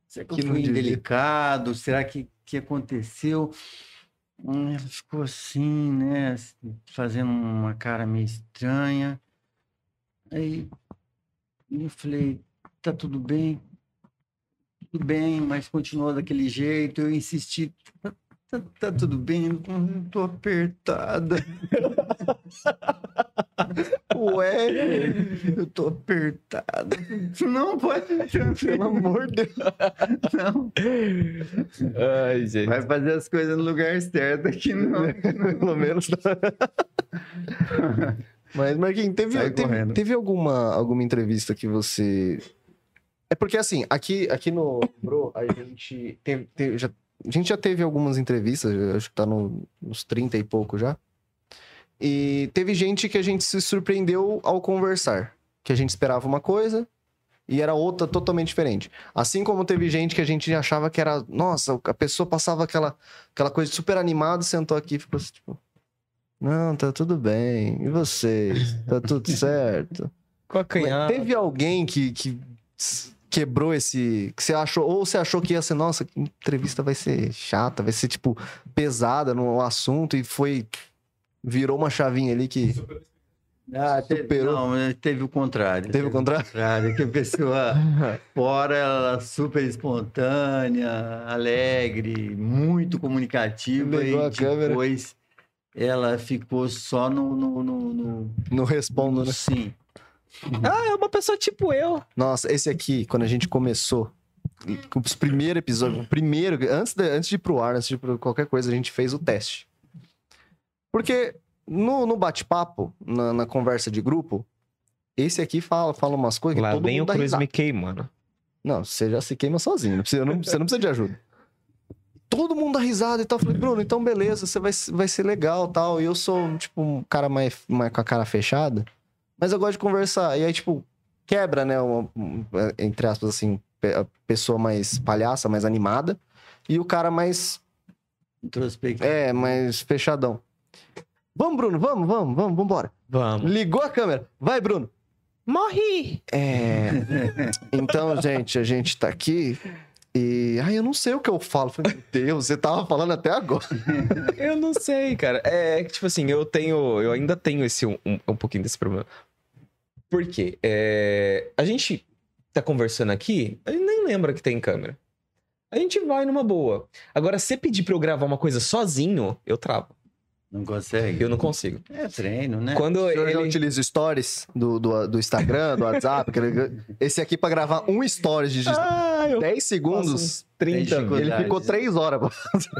Será que, Que eu fui indelicado? Será que, que aconteceu? Hum, Ela ficou assim, né? Fazendo uma cara meio estranha. Aí eu falei, tá tudo bem? Tudo bem, mas continuou daquele jeito. Eu insisti, tá, tá- tá tudo bem? Eu tô apertada. Ué, Eu tô apertada. Não pode. pelo amor de Deus. Não. Ai, gente. Vai fazer as coisas no lugar certo aqui, não. Pelo menos. Mas, Marquinhos, teve, teve, teve alguma, alguma entrevista que você. É porque, assim, aqui, aqui no Bro, a gente, teve, teve- já, a gente já teve algumas entrevistas, acho que tá no- nos 30 e pouco já. E teve gente que a gente se surpreendeu ao conversar. Que a gente esperava uma coisa e era outra totalmente diferente. Assim como teve gente que a gente achava que era. Nossa, a pessoa passava aquela, aquela coisa super animada, sentou aqui e ficou assim, tipo. Não, tá tudo bem. E vocês? Tá tudo certo? Com teve alguém que, que quebrou esse. Que você achou. Ou você achou que ia ser, nossa, que entrevista vai ser chata, vai ser, tipo, pesada no assunto e foi. Virou uma chavinha ali que. Ah, teve, Superou. não, mas teve o contrário. Teve o contrário? contrário, que a pessoa fora ela super espontânea, alegre, muito comunicativa e câmera. depois ela ficou só no, no, no, no- Não respondo, né? sim. Ah, é uma pessoa tipo eu. Nossa, esse aqui, quando a gente começou, com os primeiros episódios, o primeiro, antes de, antes de ir pro ar, antes de ir pro qualquer coisa, a gente fez o teste. Porque no, no bate-papo, na, na conversa de grupo, esse aqui fala, fala umas coisas que Lá todo vem o Cruz me queimando. Não, você já se queima sozinho, não precisa, não- você não precisa de ajuda. Todo mundo dá risada e tal. Eu falei, Bruno, então beleza, você vai, vai ser legal tal. E eu sou, tipo, um cara mais, mais com a cara fechada, mas eu gosto de conversar. E aí, tipo, quebra, né? uma- um, entre aspas, assim, a pessoa mais palhaça, mais animada, e o cara mais, Introspectivo. é, mais fechadão. Vamos, Bruno, vamos, vamos, vamos, vambora. Vamos. Ligou a câmera. Vai, Bruno. Morri! É. Então, gente, a gente tá aqui e. Ai, eu não sei o que eu falo. Falei, meu Deus, você tava falando até agora. Eu não sei, cara. É que, tipo assim, eu tenho. Eu ainda tenho esse um, um, um pouquinho desse problema. Por quê? É, a gente tá conversando aqui, a gente nem lembra que tem câmera. A gente vai numa boa. Agora, se pedir pra eu gravar uma coisa sozinho, eu travo. Não consegue? Eu não consigo. É treino, né? Quando Eu já ele... utilizo stories do, do, do Instagram, do WhatsApp. aquele- Esse aqui pra gravar um stories de Ah, eu 10 faço segundos. uns 30 dificuldade. Ele ficou 3 horas.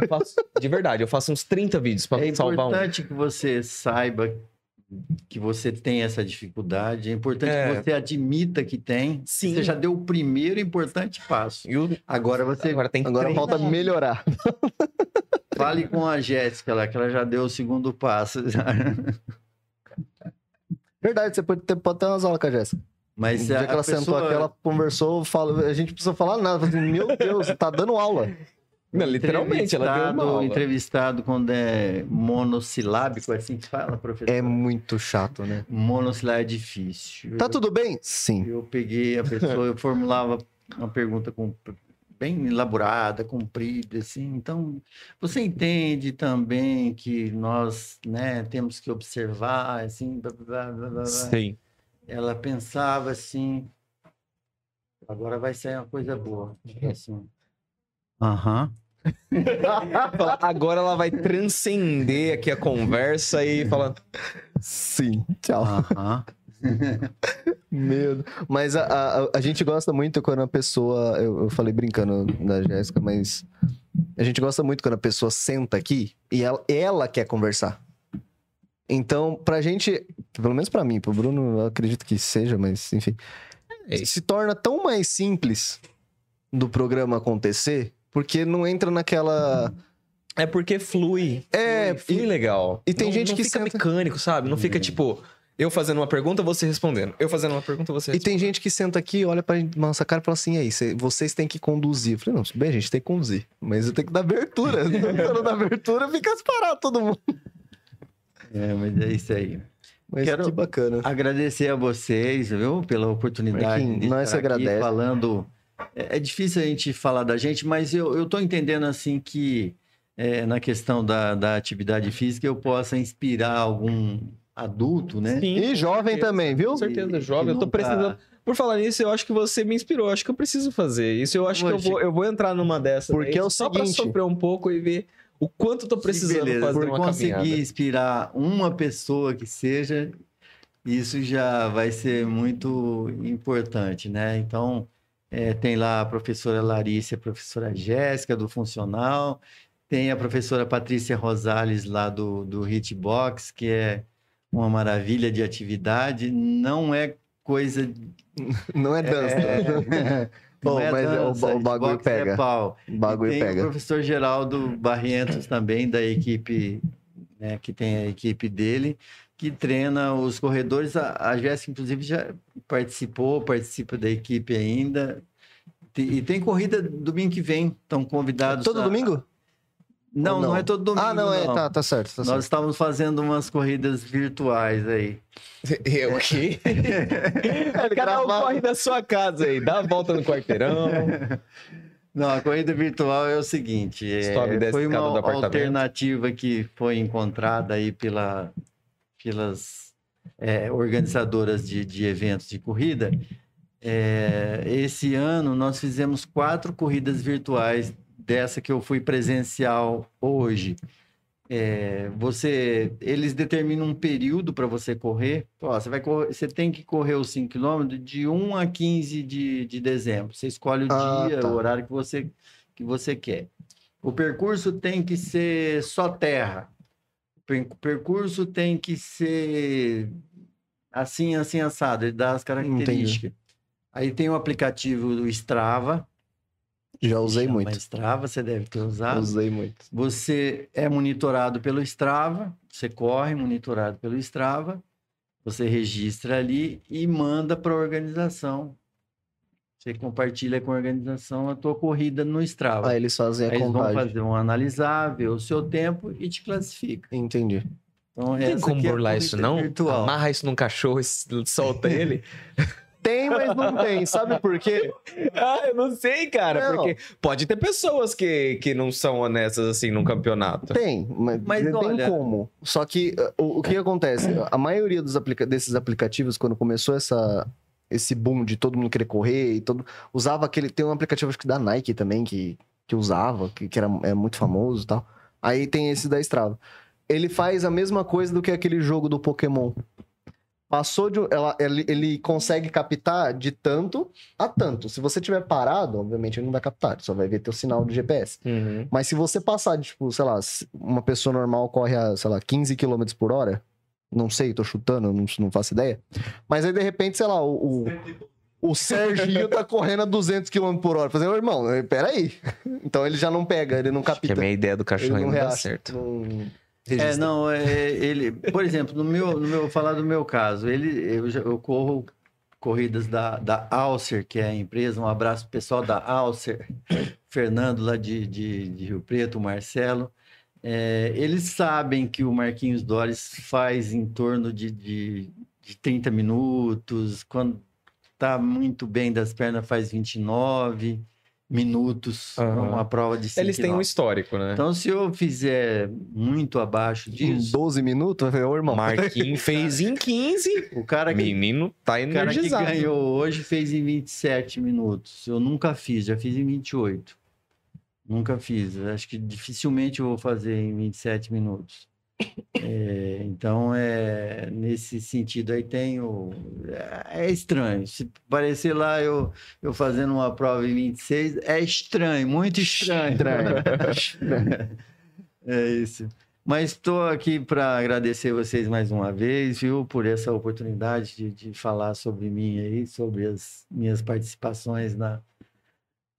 eu faço- De verdade, eu faço uns 30 vídeos pra É salvar um. importante que você saiba que você tem essa dificuldade. É importante É. que você admita que tem. Sim. Você já deu o primeiro importante passo. E o- Agora você Agora tem Agora falta melhorar. Fale com a Jéssica lá, que ela já deu o segundo passo. Verdade, você pode ter, pode ter umas aulas com a Jéssica. Mas No dia a, que ela a sentou pessoa, aqui, ela conversou, falou, a gente não precisou falar nada. Falei assim, Meu Deus, você tá dando aula. Não, literalmente, ela deu uma entrevistado- aula. Entrevistado quando é monossilábico, é assim que fala, professor? É muito chato, né? Monossilábico é difícil. Tá Eu- tudo bem? Sim. Eu peguei a pessoa, eu formulava uma pergunta com- bem elaborada, comprida, assim. Então, você entende também que nós, né, temos que observar, assim, blá, blá, blá, blá. Sim. Ela pensava assim, agora vai sair uma coisa boa. Assim, aham. Agora ela vai transcender aqui a conversa e falar. Sim. Tchau. Aham. Medo. Mas a, a, a gente gosta muito quando a pessoa. Eu, eu falei brincando da Jéssica, mas. A gente gosta muito quando a pessoa senta aqui e ela, ela quer conversar. Então, pra gente, pelo menos pra mim, pro Bruno, eu acredito que seja, mas enfim. É. Se torna tão mais simples do programa acontecer, porque não entra naquela. É porque flui. É, flui, flui e- legal. e tem Não- gente não que fica senta- mecânico, sabe? Não fica tipo, eu fazendo uma pergunta, você respondendo. Eu fazendo uma pergunta, você E tem gente que senta aqui, olha pra gente- nossa cara e fala assim: e aí, cê- vocês têm que conduzir. Eu falei, não, tudo bem, a gente tem que conduzir. Mas eu tenho que dar abertura. Se eu não dar abertura, fica parado todo mundo. É, mas é isso aí. Mas Quero- que bacana. Agradecer a vocês, viu, pela oportunidade Marquinhos, de nós estar aqui agradece. falando. É, é difícil a gente falar da gente, mas eu, eu tô entendendo assim que é, na questão da, da atividade física eu possa inspirar algum adulto, né? Sim, E jovem certeza. também, viu? Com certeza, Que jovem. Eu tô precisando. Por falar nisso, eu acho que você me inspirou. Eu acho que eu preciso fazer isso. Eu acho que eu vou, eu vou entrar numa dessas. Porque é o só seguinte- pra sofrer um pouco e ver o quanto eu tô precisando Beleza, fazer por uma conseguir caminhada. inspirar uma pessoa que seja, isso já vai ser muito importante, né? Então, é, tem lá a professora Larissa e a professora Jéssica, do Funcional, tem a professora Patrícia Rosales, lá do, do Hitbox, que é uma maravilha de atividade, não é coisa... Não é dança. não Pô, é mas o- dança, o bagulho hitbox é pega. pau. O bagulho E tem o pega. professor Geraldo Barrientos também, da equipe, né, que tem a equipe dele, que treina os corredores. A, a Jéssica, inclusive, já participou, participa da equipe ainda. E tem corrida domingo que vem, estão convidados. Todo a- domingo? Não, não, não? é todo domingo. ah, não, é. Tá, tá certo. Tá Nós certo. estávamos fazendo umas corridas virtuais aí. Eu aqui. Cada um corre da sua casa aí. Dá a volta no quarteirão. Não, a corrida virtual é o seguinte, é, foi uma alternativa que foi encontrada aí pela, pelas é, organizadoras de, de eventos de corrida. É, esse ano nós fizemos quatro corridas virtuais dessa que eu fui presencial hoje. É, você, eles determinam um período para você correr. Ó, você, vai correr, você tem que correr os 5 km de 1 a 15 de, de dezembro. Você escolhe o Ah, dia, tá. o horário que você, que você quer. O percurso tem que ser só terra. O per- percurso tem que ser assim, assim, assado. Ele dá as características. Aí tem o aplicativo do Strava. Já usei Chama muito. Strava, você deve ter usado. Usei muito. Você é monitorado pelo Strava, você corre monitorado pelo Strava, você registra ali e manda para a organização. Você compartilha com a organização a tua corrida no Strava. Aí eles fazem a Aí eles vão contagem. fazer, vão analisar, ver o seu tempo e te classifica. Entendi. Então, Não tem como é burlar isso, não? Virtual. Amarra isso num cachorro e solta ele. Tem, mas não tem. Sabe por quê? ah, eu não sei, cara. Não. Porque pode ter pessoas que, que não são honestas assim num campeonato. Tem, mas, Mas não tem olha- como. Só que uh, o, o que acontece? A maioria dos aplica- desses aplicativos, quando começou essa, esse boom de todo mundo querer correr e todo. Usava aquele. Tem um aplicativo, acho que da Nike também, que, que usava, que, que era é muito famoso e tal. Aí tem esse da Strava. Ele faz a mesma coisa do que aquele jogo do Pokémon. Passou de. Ela, ele, ele consegue captar de tanto a tanto. Se você tiver parado, obviamente ele não vai captar, ele só vai ver teu sinal de GPS. Uhum. Mas se você passar de, tipo, sei lá, uma pessoa normal corre a, sei lá, 15 km por hora, não sei, tô chutando, não, não faço ideia. Mas aí, de repente, sei lá, o, o O Serginho tá correndo a 200 km por hora. Fazendo, irmão, peraí. Então ele já não pega, ele não Acho que capta. a minha ideia do cachorro não não dá certo. Não É, não, é, ele, por exemplo, no meu, no meu, falar do meu caso, ele, eu, eu corro corridas da, da Alcer, que é a empresa, um abraço pessoal da Alcer, Fernando lá de, de, de Rio Preto, o Marcelo, É, eles sabem que o Marquinhos Dores faz em torno de, de, de 30 minutos, quando tá muito bem das pernas faz 29 minutos, Aham. uma prova de 5 Eles têm um histórico, né? Então, se eu fizer muito abaixo Em disso, 12 minutos, ô irmão. Marquinhos fez em 15. o cara que, Menino tá o cara que energizado. ganhou hoje fez em 27 minutos. Eu nunca fiz, já fiz em 28. Nunca fiz. Acho que dificilmente eu vou fazer em 27 minutos. É, então, é, nesse sentido aí tenho. É, é estranho. Se parecer lá eu, eu fazendo uma prova em 26, é estranho, muito estranho. É isso. Mas estou aqui para agradecer vocês mais uma vez, viu, por essa oportunidade de, de falar sobre mim aí, sobre as minhas participações na,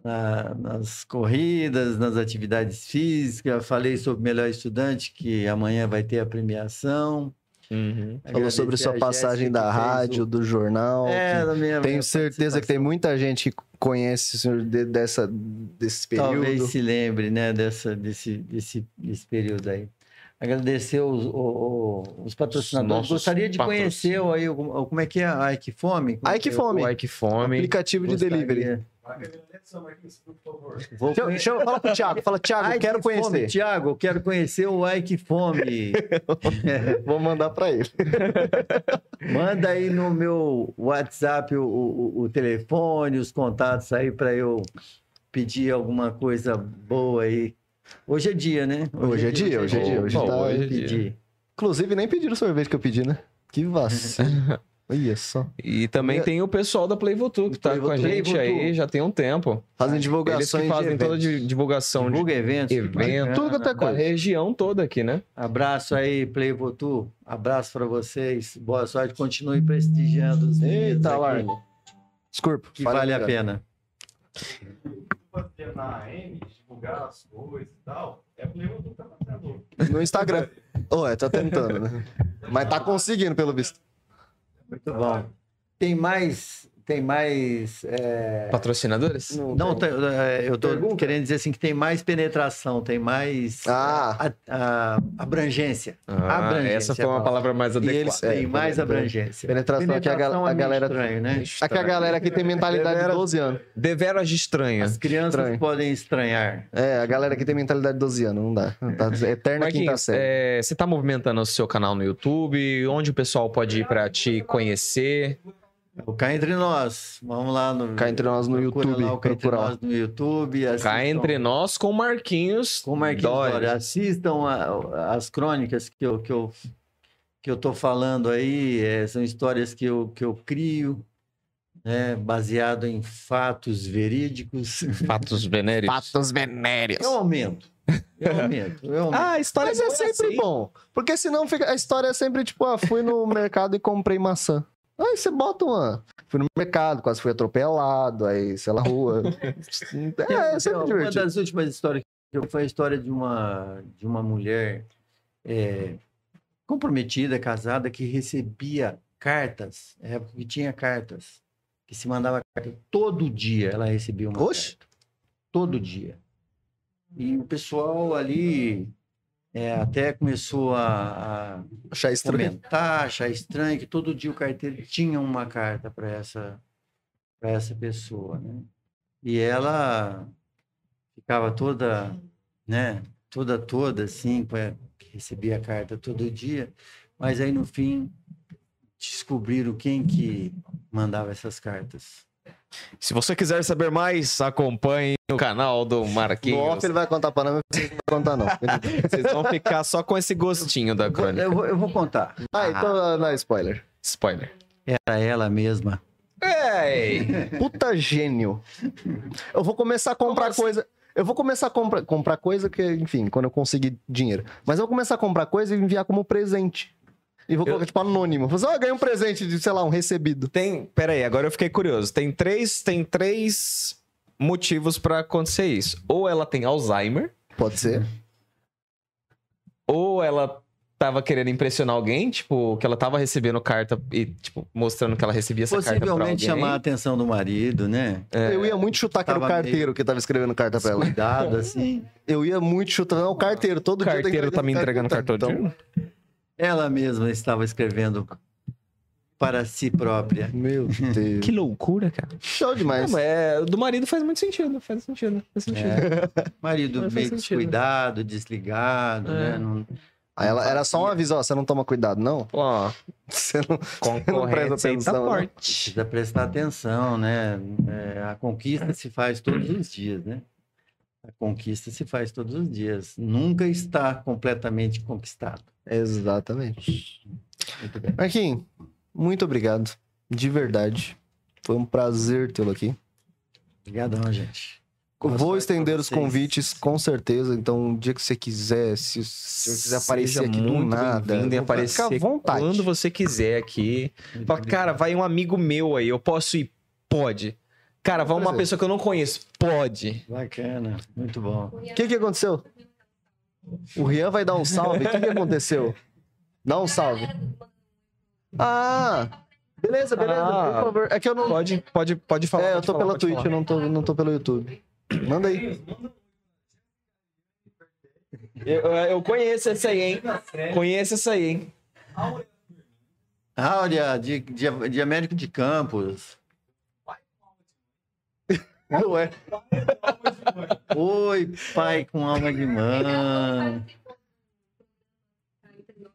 na- nas corridas, nas atividades físicas. Falei sobre melhor estudante, que amanhã vai ter a premiação. Uhum. Falou sobre sua passagem Jéssica da rádio, o- do jornal. É, da minha, Tenho certeza que tem muita gente que conhece o senhor de- dessa, desse período. Talvez se lembre, né, dessa, desse, desse, desse período aí. Agradecer os, o- o- os patrocinadores. Gostaria de conhecer o- aí, o- como é que é a Ike Fome? É Ike é? Fome. Fome. Aplicativo de Gostaria. delivery. Vou Chama, conhe- chama- fala pro Thiago, fala, Thiago, Ike quero Fome, conhecer. Tiago, eu quero conhecer o Ike Fome. Vou mandar pra ele. Manda aí no meu WhatsApp o, o- o telefone, os contatos aí para eu pedir alguma coisa boa aí. Hoje é dia, né? Hoje é dia, hoje é dia, hoje Pô, tá- hoje é dia. Inclusive, nem pediram o sorvete que eu pedi, né? Que vacina. Olha só. E também Eu- tem o pessoal da Playvotu que tá Play com a gente aí já tem um tempo. Fazem Eles divulgações que fazem de toda a divulgação de Divulga eventos. evento, tudo quanto é da coisa. região toda aqui, né? Abraço aí, Playvotu. Abraço para vocês. Boa sorte. Continue prestigiando os Eita, Largo. Desculpa. que vale a pena. na AM, divulgar as coisas e tal, é Leandro que tá fazendo. No Instagram. Ô, é, tá tentando, né? Mas tá conseguindo, pelo visto. Muito bom. Tem mais. Tem mais. é, Patrocinadores? Não, tem- é, eu tô Pergunta? querendo dizer assim que tem mais penetração, tem mais Ah. a- a- abrangência. Ah, Abrangência essa foi é a uma palavra. palavra mais E adequada. eles É, têm mais penetra- abrangência. penetração aqui, a gal- Penetração a é galera- estranho, né? Aqui a galera aqui tem mentalidade de 12 anos. Deveras de estranha. As crianças Estranho. podem estranhar. É, a galera aqui tem mentalidade de 12 anos, não dá. Tá eterna quinta Marquinhos, série. é, você tá movimentando o seu canal no YouTube? Onde o pessoal pode ir pra te conhecer? O Cá Entre Nós. Vamos lá no. Cá Entre Nós no procura YouTube, Lá, o Cá Entre. Nós no YouTube. Cá assistam- entre nós com Marquinhos. Com Marquinhos Dória. Dória. Assistam a- as crônicas que eu, que eu, que eu tô falando aí. é, são histórias que eu, que eu crio, né, baseado em fatos verídicos. Fatos venéricos. Patos venéreos. Eu aumento. Eu aumento. Eu aumento. Ah, a história Mas é boa sempre assim. bom. Porque senão fica, a história é sempre tipo, ah, fui no mercado e comprei maçã. Aí você bota uma. Fui no mercado, quase fui atropelado, aí, sei lá, rua. É, é sempre uma divertido. das últimas histórias que eu foi a história de uma, de uma mulher é, comprometida, casada, que recebia cartas, na época que tinha cartas, que se mandava carta todo dia, ela recebia uma Oxe. carta. Todo dia. E o pessoal ali é, até começou a, a Achar estranho. comentar, achar estranho que todo dia o carteiro tinha uma carta para essa para essa pessoa, né? E ela ficava toda, né, toda toda assim, recebia a carta todo dia, mas aí no fim descobriram quem que mandava essas cartas. Se você quiser saber mais, acompanhe o canal do No Marquinhos. off ele vai contar pra nós, mas não vai contar não. Vocês vão ficar só com esse gostinho da crônica. Eu vou, eu vou contar. ah, então não é spoiler. Spoiler. Era ela mesma. Ei! Puta gênio. Eu vou começar a comprar assim? coisa. Eu vou começar a comprar, comprar coisa que, enfim, quando eu conseguir dinheiro. Mas eu vou começar a comprar coisa e enviar como presente. E vou colocar, tipo, anônimo. Você ah, ganhei um presente de, sei lá, um recebido. Tem. Pera aí, agora eu fiquei curioso. Tem três, tem três motivos pra acontecer isso. Ou ela tem Alzheimer, Pode ser. ou ela tava querendo impressionar alguém, tipo, que ela tava recebendo carta e, tipo, mostrando que ela recebia essa carta pra alguém. Possivelmente chamar a atenção do marido, né? Eu ia muito chutar que era o carteiro que tava escrevendo carta pra ela. Cuidado, assim. Eu ia muito chutar. Não, o carteiro. Todo O dia que carteiro tá me entregando cartão de Então, Ela mesma estava escrevendo para si própria. Meu Deus. Que loucura, cara. Show demais. Não, é, do marido faz muito sentido, faz sentido, faz sentido. É. Marido meio sentido. descuidado, desligado, É. né? Não- Aí ela, era só um aviso, ó, você não toma cuidado, não? Ó, Você não... concorrência aí tá atenção, né? forte. Precisa prestar atenção, né? É, a conquista se faz todos os dias, né? A conquista se faz todos os dias. Nunca está completamente conquistado. Exatamente. Muito bem. Marquinhos, muito obrigado. De verdade. Foi um prazer tê-lo aqui. Obrigadão, gente. Vou estender os convites, com certeza. Então, um dia que você quiser, se, se eu quiser aparecer aqui do nada, bem-vindo em fica à aparecer vontade. quando você quiser aqui. Fala, cara, vai um amigo meu aí, eu posso ir? Pode. Cara, vai uma pessoa que eu não conheço? Pode. Bacana, muito bom. O que, que aconteceu? O Rian vai dar um salve. O que, que aconteceu? Dá um salve. Ah! Beleza, beleza. Ah. Por favor. É que eu não. Pode, pode, pode falar. É, eu pode tô falar, pela pode Twitch, falar. eu não tô, não tô pelo YouTube. Manda aí. Eu, eu conheço essa aí, hein? Conheço essa aí, hein? Áurea, de, de, de Américo de Campos. Ué. Oi, pai com alma de mãe.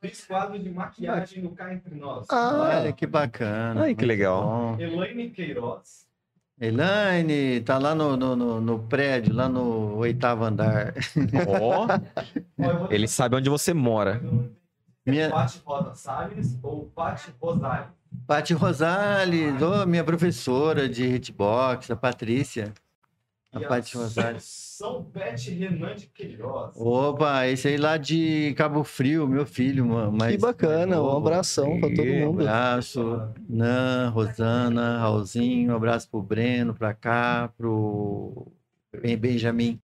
Fiz quadro de maquiagem no Cá Entre Nós. Ah, Olha que bacana. Ai, que legal. Elaine Queiroz. Elaine, tá lá no, no, no, no prédio, lá no oitavo andar. Ó, vou ele sabe onde você mora. Minha, Pati Rosa Salles ou Pati Rosali? Paty Rosales, ô, minha professora de hitbox, a Patrícia. A E Paty Rosales. São Bete Renan de Queiroz. Opa, esse aí lá de Cabo Frio, meu filho, ma- mais que bacana. mais Um abração pra todo E- Um mundo. abraço, Nan, Rosana, Raulzinho, um abraço pro Breno, pra cá, pro Ben- Benjamin.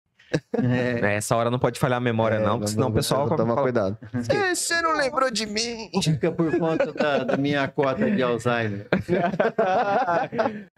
É, Nessa hora não pode falhar a memória, É, não, porque senão o pessoal. Toma fala- cuidado. Você não lembrou de mim? fica por conta da, da minha cota de Alzheimer.